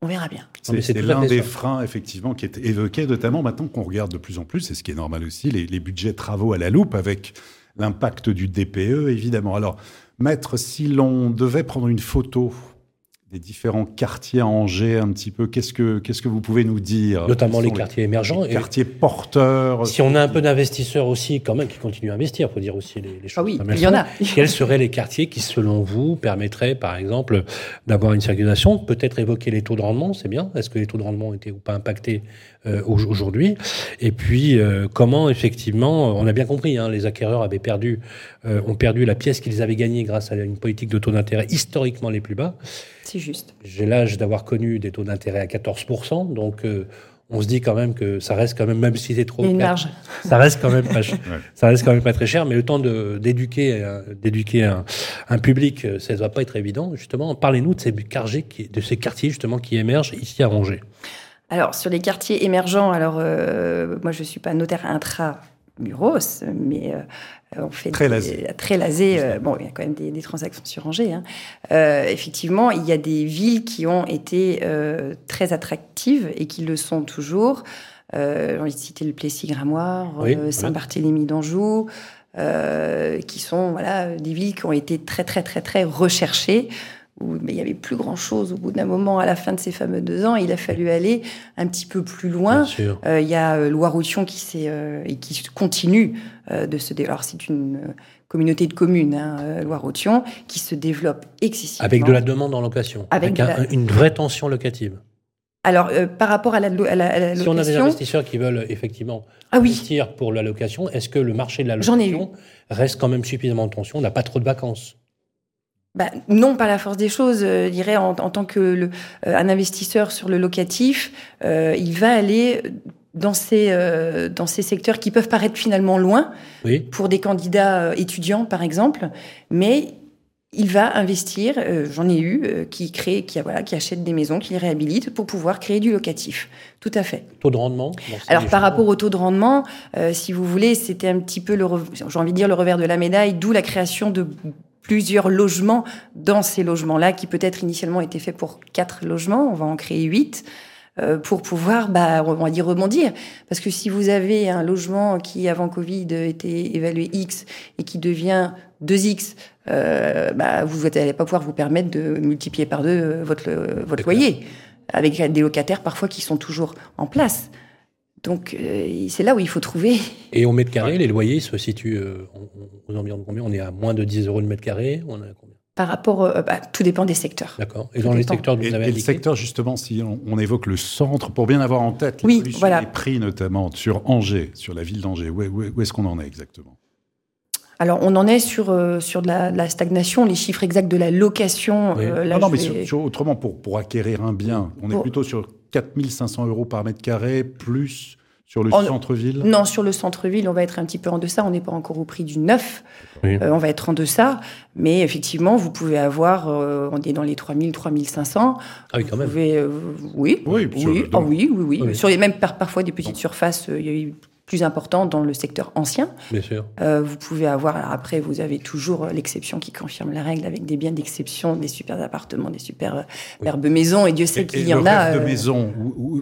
On verra bien.
C'est l'un des freins, effectivement, qui est évoqué, notamment maintenant qu'on regarde de plus en plus, et ce qui est normal aussi, les, les budgets travaux à la loupe avec l'impact du DPE, évidemment. Alors, maître, si l'on devait prendre une photo des différents quartiers à Angers un petit peu. Qu'est-ce que, qu'est-ce que vous pouvez nous dire
Notamment les quartiers émergents.
Les quartiers porteurs.
Si on a un peu d'investisseurs aussi, quand même, qui continuent à investir, il faut dire aussi les, les choses.
Ah oui, il y en a.
Quels seraient les quartiers qui, selon vous, permettraient, par exemple, d'avoir une circulation Peut-être évoquer les taux de rendement, c'est bien. Est-ce que les taux de rendement ont été ou pas impactés euh, aujourd'hui? Et puis, euh, comment, effectivement, on a bien compris, hein, les acquéreurs avaient perdu, euh, ont perdu la pièce qu'ils avaient gagnée grâce à une politique de taux d'intérêt historiquement les plus bas.
C'est juste.
J'ai l'âge d'avoir connu des taux d'intérêt à 14%, donc euh, on se dit quand même que ça reste quand même, même si c'est trop.
Une marge.
Ça reste quand même pas, (laughs) ça reste quand même pas très cher, mais le temps d'éduquer, d'éduquer un, un, public, euh, ça ne doit pas être évident. Justement, parlez-nous de ces quartiers, qui, de ces quartiers justement qui émergent ici à Angers.
Alors sur les quartiers émergents, alors moi je suis pas notaire intra Muros, mais
euh, on fait très lasé.
très lasé. Euh, bon, il y a quand même des, transactions sur Angers. Hein. Euh, effectivement, il y a des villes qui ont été très attractives et qui le sont toujours. Euh, J'ai cité le Plessis-Gramoire, Saint-Barthélemy d'Anjou, qui sont voilà des villes qui ont été très très très très recherchées où mais il n'y avait plus grand-chose au bout d'un moment, à la fin de ces fameux deux ans. Il a fallu aller un petit peu plus loin.
Euh,
il y a euh, Loire-Othion qui, euh, et qui continue de se développer. Alors, c'est une communauté de communes, hein, Loire-Othion, qui se développe excessivement.
Avec de la demande en location. Avec, une vraie tension locative.
Alors, par rapport à la, à la,
Si on a des investisseurs qui veulent effectivement
ah
investir pour la location, est-ce que le marché de la location reste quand même suffisamment en tension On n'a pas trop de vacances?
Bah, non, pas la force des choses. Euh, je dirais en, tant que le, euh, un investisseur sur le locatif, euh, il va aller dans ces dans ces secteurs qui peuvent paraître finalement loin pour des candidats étudiants par exemple, mais il va investir. J'en ai eu qui créent, qui voilà, qui achètent des maisons, qui les réhabilitent pour pouvoir créer du locatif. Tout à fait.
Taux de rendement.
Alors par rapport au taux de rendement, si vous voulez, c'était un petit peu le, j'ai envie de dire le revers de la médaille, d'où la création de plusieurs logements dans ces logements-là, qui peut-être initialement étaient faits pour quatre logements, on va en créer huit euh, pour pouvoir, bah, on va dire rebondir. Parce que si vous avez un logement qui, avant Covid, était évalué X et qui devient 2X, euh, bah, vous n'allez pas pouvoir vous permettre de multiplier par deux euh, votre, votre loyer, avec des locataires parfois qui sont toujours en place. Donc euh, c'est là où il faut trouver.
Et au mètre carré, les loyers se situent euh, aux environs de combien? On est à moins de 10 euros le mètre carré on a combien?
Par rapport, euh, bah, tout dépend des secteurs.
D'accord. Et dans les secteurs que vous avez
et, le secteur justement, si on, évoque le centre, pour bien avoir en tête
oui,
les prix notamment sur Angers, sur la ville d'Angers, où, est-ce qu'on en est exactement?
Alors, on en est sur, sur de la, stagnation, les chiffres exacts de la location.
non, non, mais autrement, pour, pour acquérir un bien, on est plutôt sur 4500 euros par mètre carré, plus Sur le centre-ville?
Non, sur le centre-ville, on va être un petit peu en deçà. On n'est pas encore au prix du neuf. Euh, on va être en deçà. Mais effectivement, vous pouvez avoir, euh, on est dans les 3000, 3500.
Ah oui, quand même.
Euh, oui.
Oui,
oui. Ah oui, oui, oui, Sur les mêmes, parfois des petites surfaces, il y a eu plus important dans le secteur ancien.
Bien sûr.
Euh, vous pouvez avoir, après, vous avez toujours l'exception qui confirme la règle avec des biens d'exception, des super appartements, des super herbes maisons, et Dieu sait qu'il y en
le
a.
Rêve de euh, maison,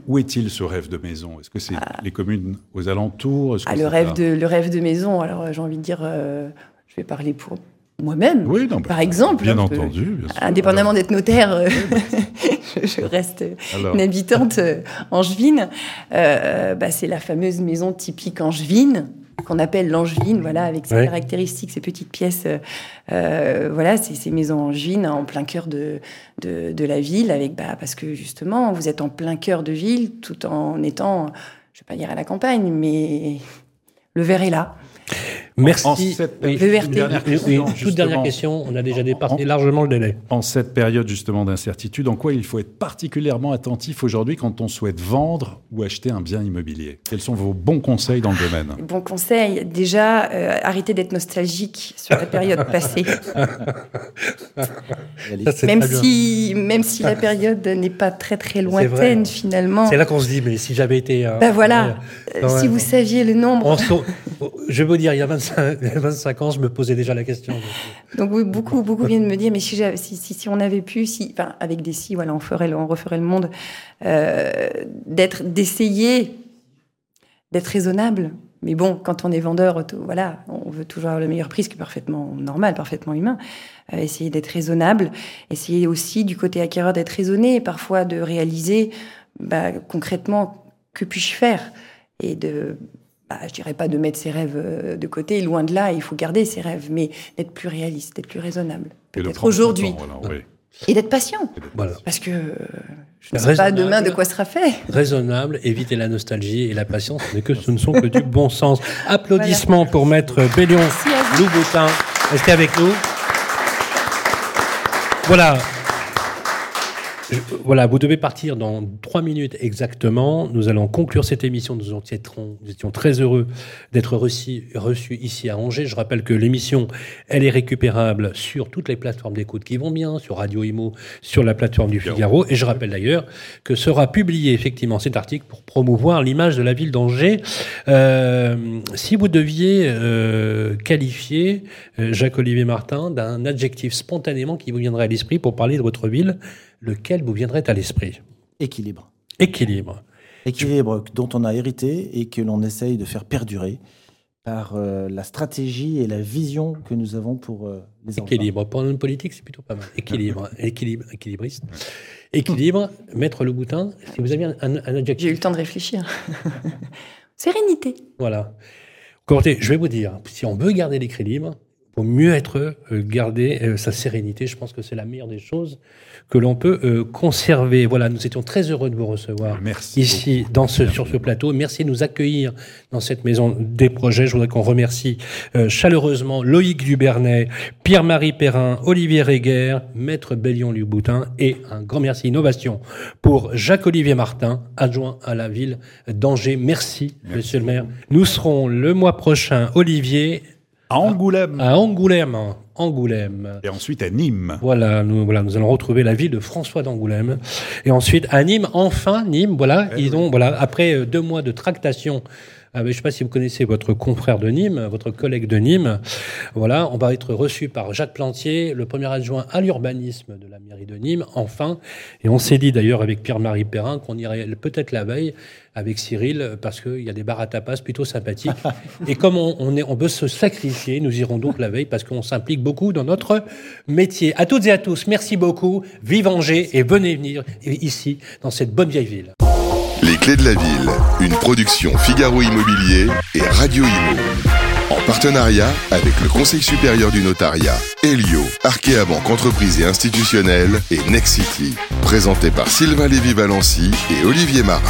où, est-il ce rêve de maison? Est-ce que c'est ah. les communes aux alentours?
Ah, le, rêve de, le rêve de maison, alors euh, j'ai envie de dire, je vais parler pour moi-même,
oui,
par exemple.
Bien entendu. Bien sûr.
Indépendamment d'être notaire, euh, (laughs) je, reste une habitante euh, angevine. Euh, bah, c'est la fameuse maison typique angevine qu'on appelle l'angevine, voilà, avec ses caractéristiques, ces petites pièces, euh, voilà, c'est ces maisons angevines en plein cœur de, de, de, la ville, avec, bah, parce que justement, vous êtes en plein cœur de ville, tout en étant, je vais pas dire à la campagne, mais le verre est là.
Merci.
cette...
toute dernière question, on a déjà dépassé largement le délai.
En cette période justement d'incertitude, en quoi il faut être particulièrement attentif aujourd'hui quand on souhaite vendre ou acheter un bien immobilier? Quels sont vos bons conseils dans le domaine? (laughs)
Bons conseils, déjà, euh, arrêtez d'être nostalgique sur la période passée. (laughs) même, si, même si la période n'est pas très très lointaine finalement.
C'est là qu'on se dit, mais si j'avais été...
ben voilà, euh, si vous saviez le nombre... (laughs)
je veux dire, il y a 25, 25, ans, je me posais déjà la question.
Donc oui, beaucoup, beaucoup viennent me dire, mais si, on avait pu, si, enfin, avec des si, voilà, on ferait, on referait le monde, euh, d'essayer d'être raisonnable. Mais bon, quand on est vendeur, voilà, on veut toujours avoir le meilleur prix, ce qui est parfaitement normal, parfaitement humain. Euh, essayer d'être raisonnable, essayer aussi du côté acquéreur d'être raisonné, parfois de réaliser bah, concrètement que puis-je faire? Et de bah, je dirais pas de mettre ses rêves euh, de côté, loin de là, il faut garder ses rêves, mais d'être plus réaliste, d'être plus raisonnable. Peut-être aujourd'hui. Et d'être patient. Voilà. Parce que je ne sais pas demain de quoi sera fait.
Raisonnable, éviter la nostalgie et la patience, mais que ce ne sont que du bon sens. Applaudissements pour Maître Bélion Louboutin. Restez avec nous. Voilà, voilà, vous devez partir dans trois minutes exactement. Nous allons conclure cette émission. Nous, étions, nous étions très heureux d'être reçus, ici à Angers. Je rappelle que l'émission, elle est récupérable sur toutes les plateformes d'écoute qui vont bien, sur Radio Imo, sur la plateforme du Figaro. Et je rappelle d'ailleurs que sera publié effectivement cet article pour promouvoir l'image de la ville d'Angers. Euh, si vous deviez euh, qualifier euh, Jacques-Olivier Martin d'un adjectif spontanément qui vous viendrait à l'esprit pour parler de votre ville, lequel vous viendrait à l'esprit
Équilibre.
Équilibre.
Équilibre dont on a hérité et que l'on essaye de faire perdurer par euh, la stratégie et la vision que nous avons pour euh, les
enfants. Équilibre. Pour une politique, c'est plutôt pas mal. Équilibre. (laughs) Équilibre. Équilibriste. Équilibre. Maître Le Boutin, si vous aviez un, un adjectif.
J'ai eu le temps de réfléchir. (laughs) Sérénité.
Voilà. Écoutez, je vais vous dire, si on veut garder l'équilibre, il faut mieux être euh, garder sa sérénité. Je pense que c'est la meilleure des choses que l'on peut euh, conserver. Voilà, nous étions très heureux de vous recevoir ici dans ce, sur ce plateau. Merci de nous accueillir dans cette maison des projets. Je voudrais qu'on remercie euh, chaleureusement Loïc Dubernay, Pierre-Marie Perrin, Olivier Réguer, Maître Bellion-Luboutin et un grand merci innovation pour Jacques-Olivier Martin, adjoint à la ville d'Angers. Merci, merci, monsieur le maire. Nous serons le mois prochain, Olivier,
à Angoulême.
À Angoulême. Angoulême.
Et ensuite à Nîmes.
Voilà, nous, voilà, nous allons retrouver la ville de François d'Angoulême. Et ensuite à Nîmes, enfin Nîmes, voilà, eh ils ont, voilà, après euh, deux mois de tractation je ne sais pas si vous connaissez votre confrère de Nîmes, votre collègue de Nîmes. Voilà, on va être reçu par Jacques Plantier, le premier adjoint à l'urbanisme de la mairie de Nîmes, enfin. Et on s'est dit d'ailleurs avec Pierre-Marie Perrin qu'on irait peut-être la veille avec Cyril parce qu'il y a des bars à tapas plutôt sympathiques. (laughs) Et comme on, est, on veut se sacrifier, nous irons donc la veille parce qu'on s'implique beaucoup dans notre métier. À toutes et à tous, merci beaucoup. Vive Angers et venez venir ici dans cette bonne vieille ville.
Clés de la ville, une production Figaro Immobilier et Radio Imo. En partenariat avec le Conseil supérieur du notariat, Elio, Arkea Banque Entreprise et Institutionnelle et Nexity. Présenté par Sylvain Lévy-Valency et Olivier Marin.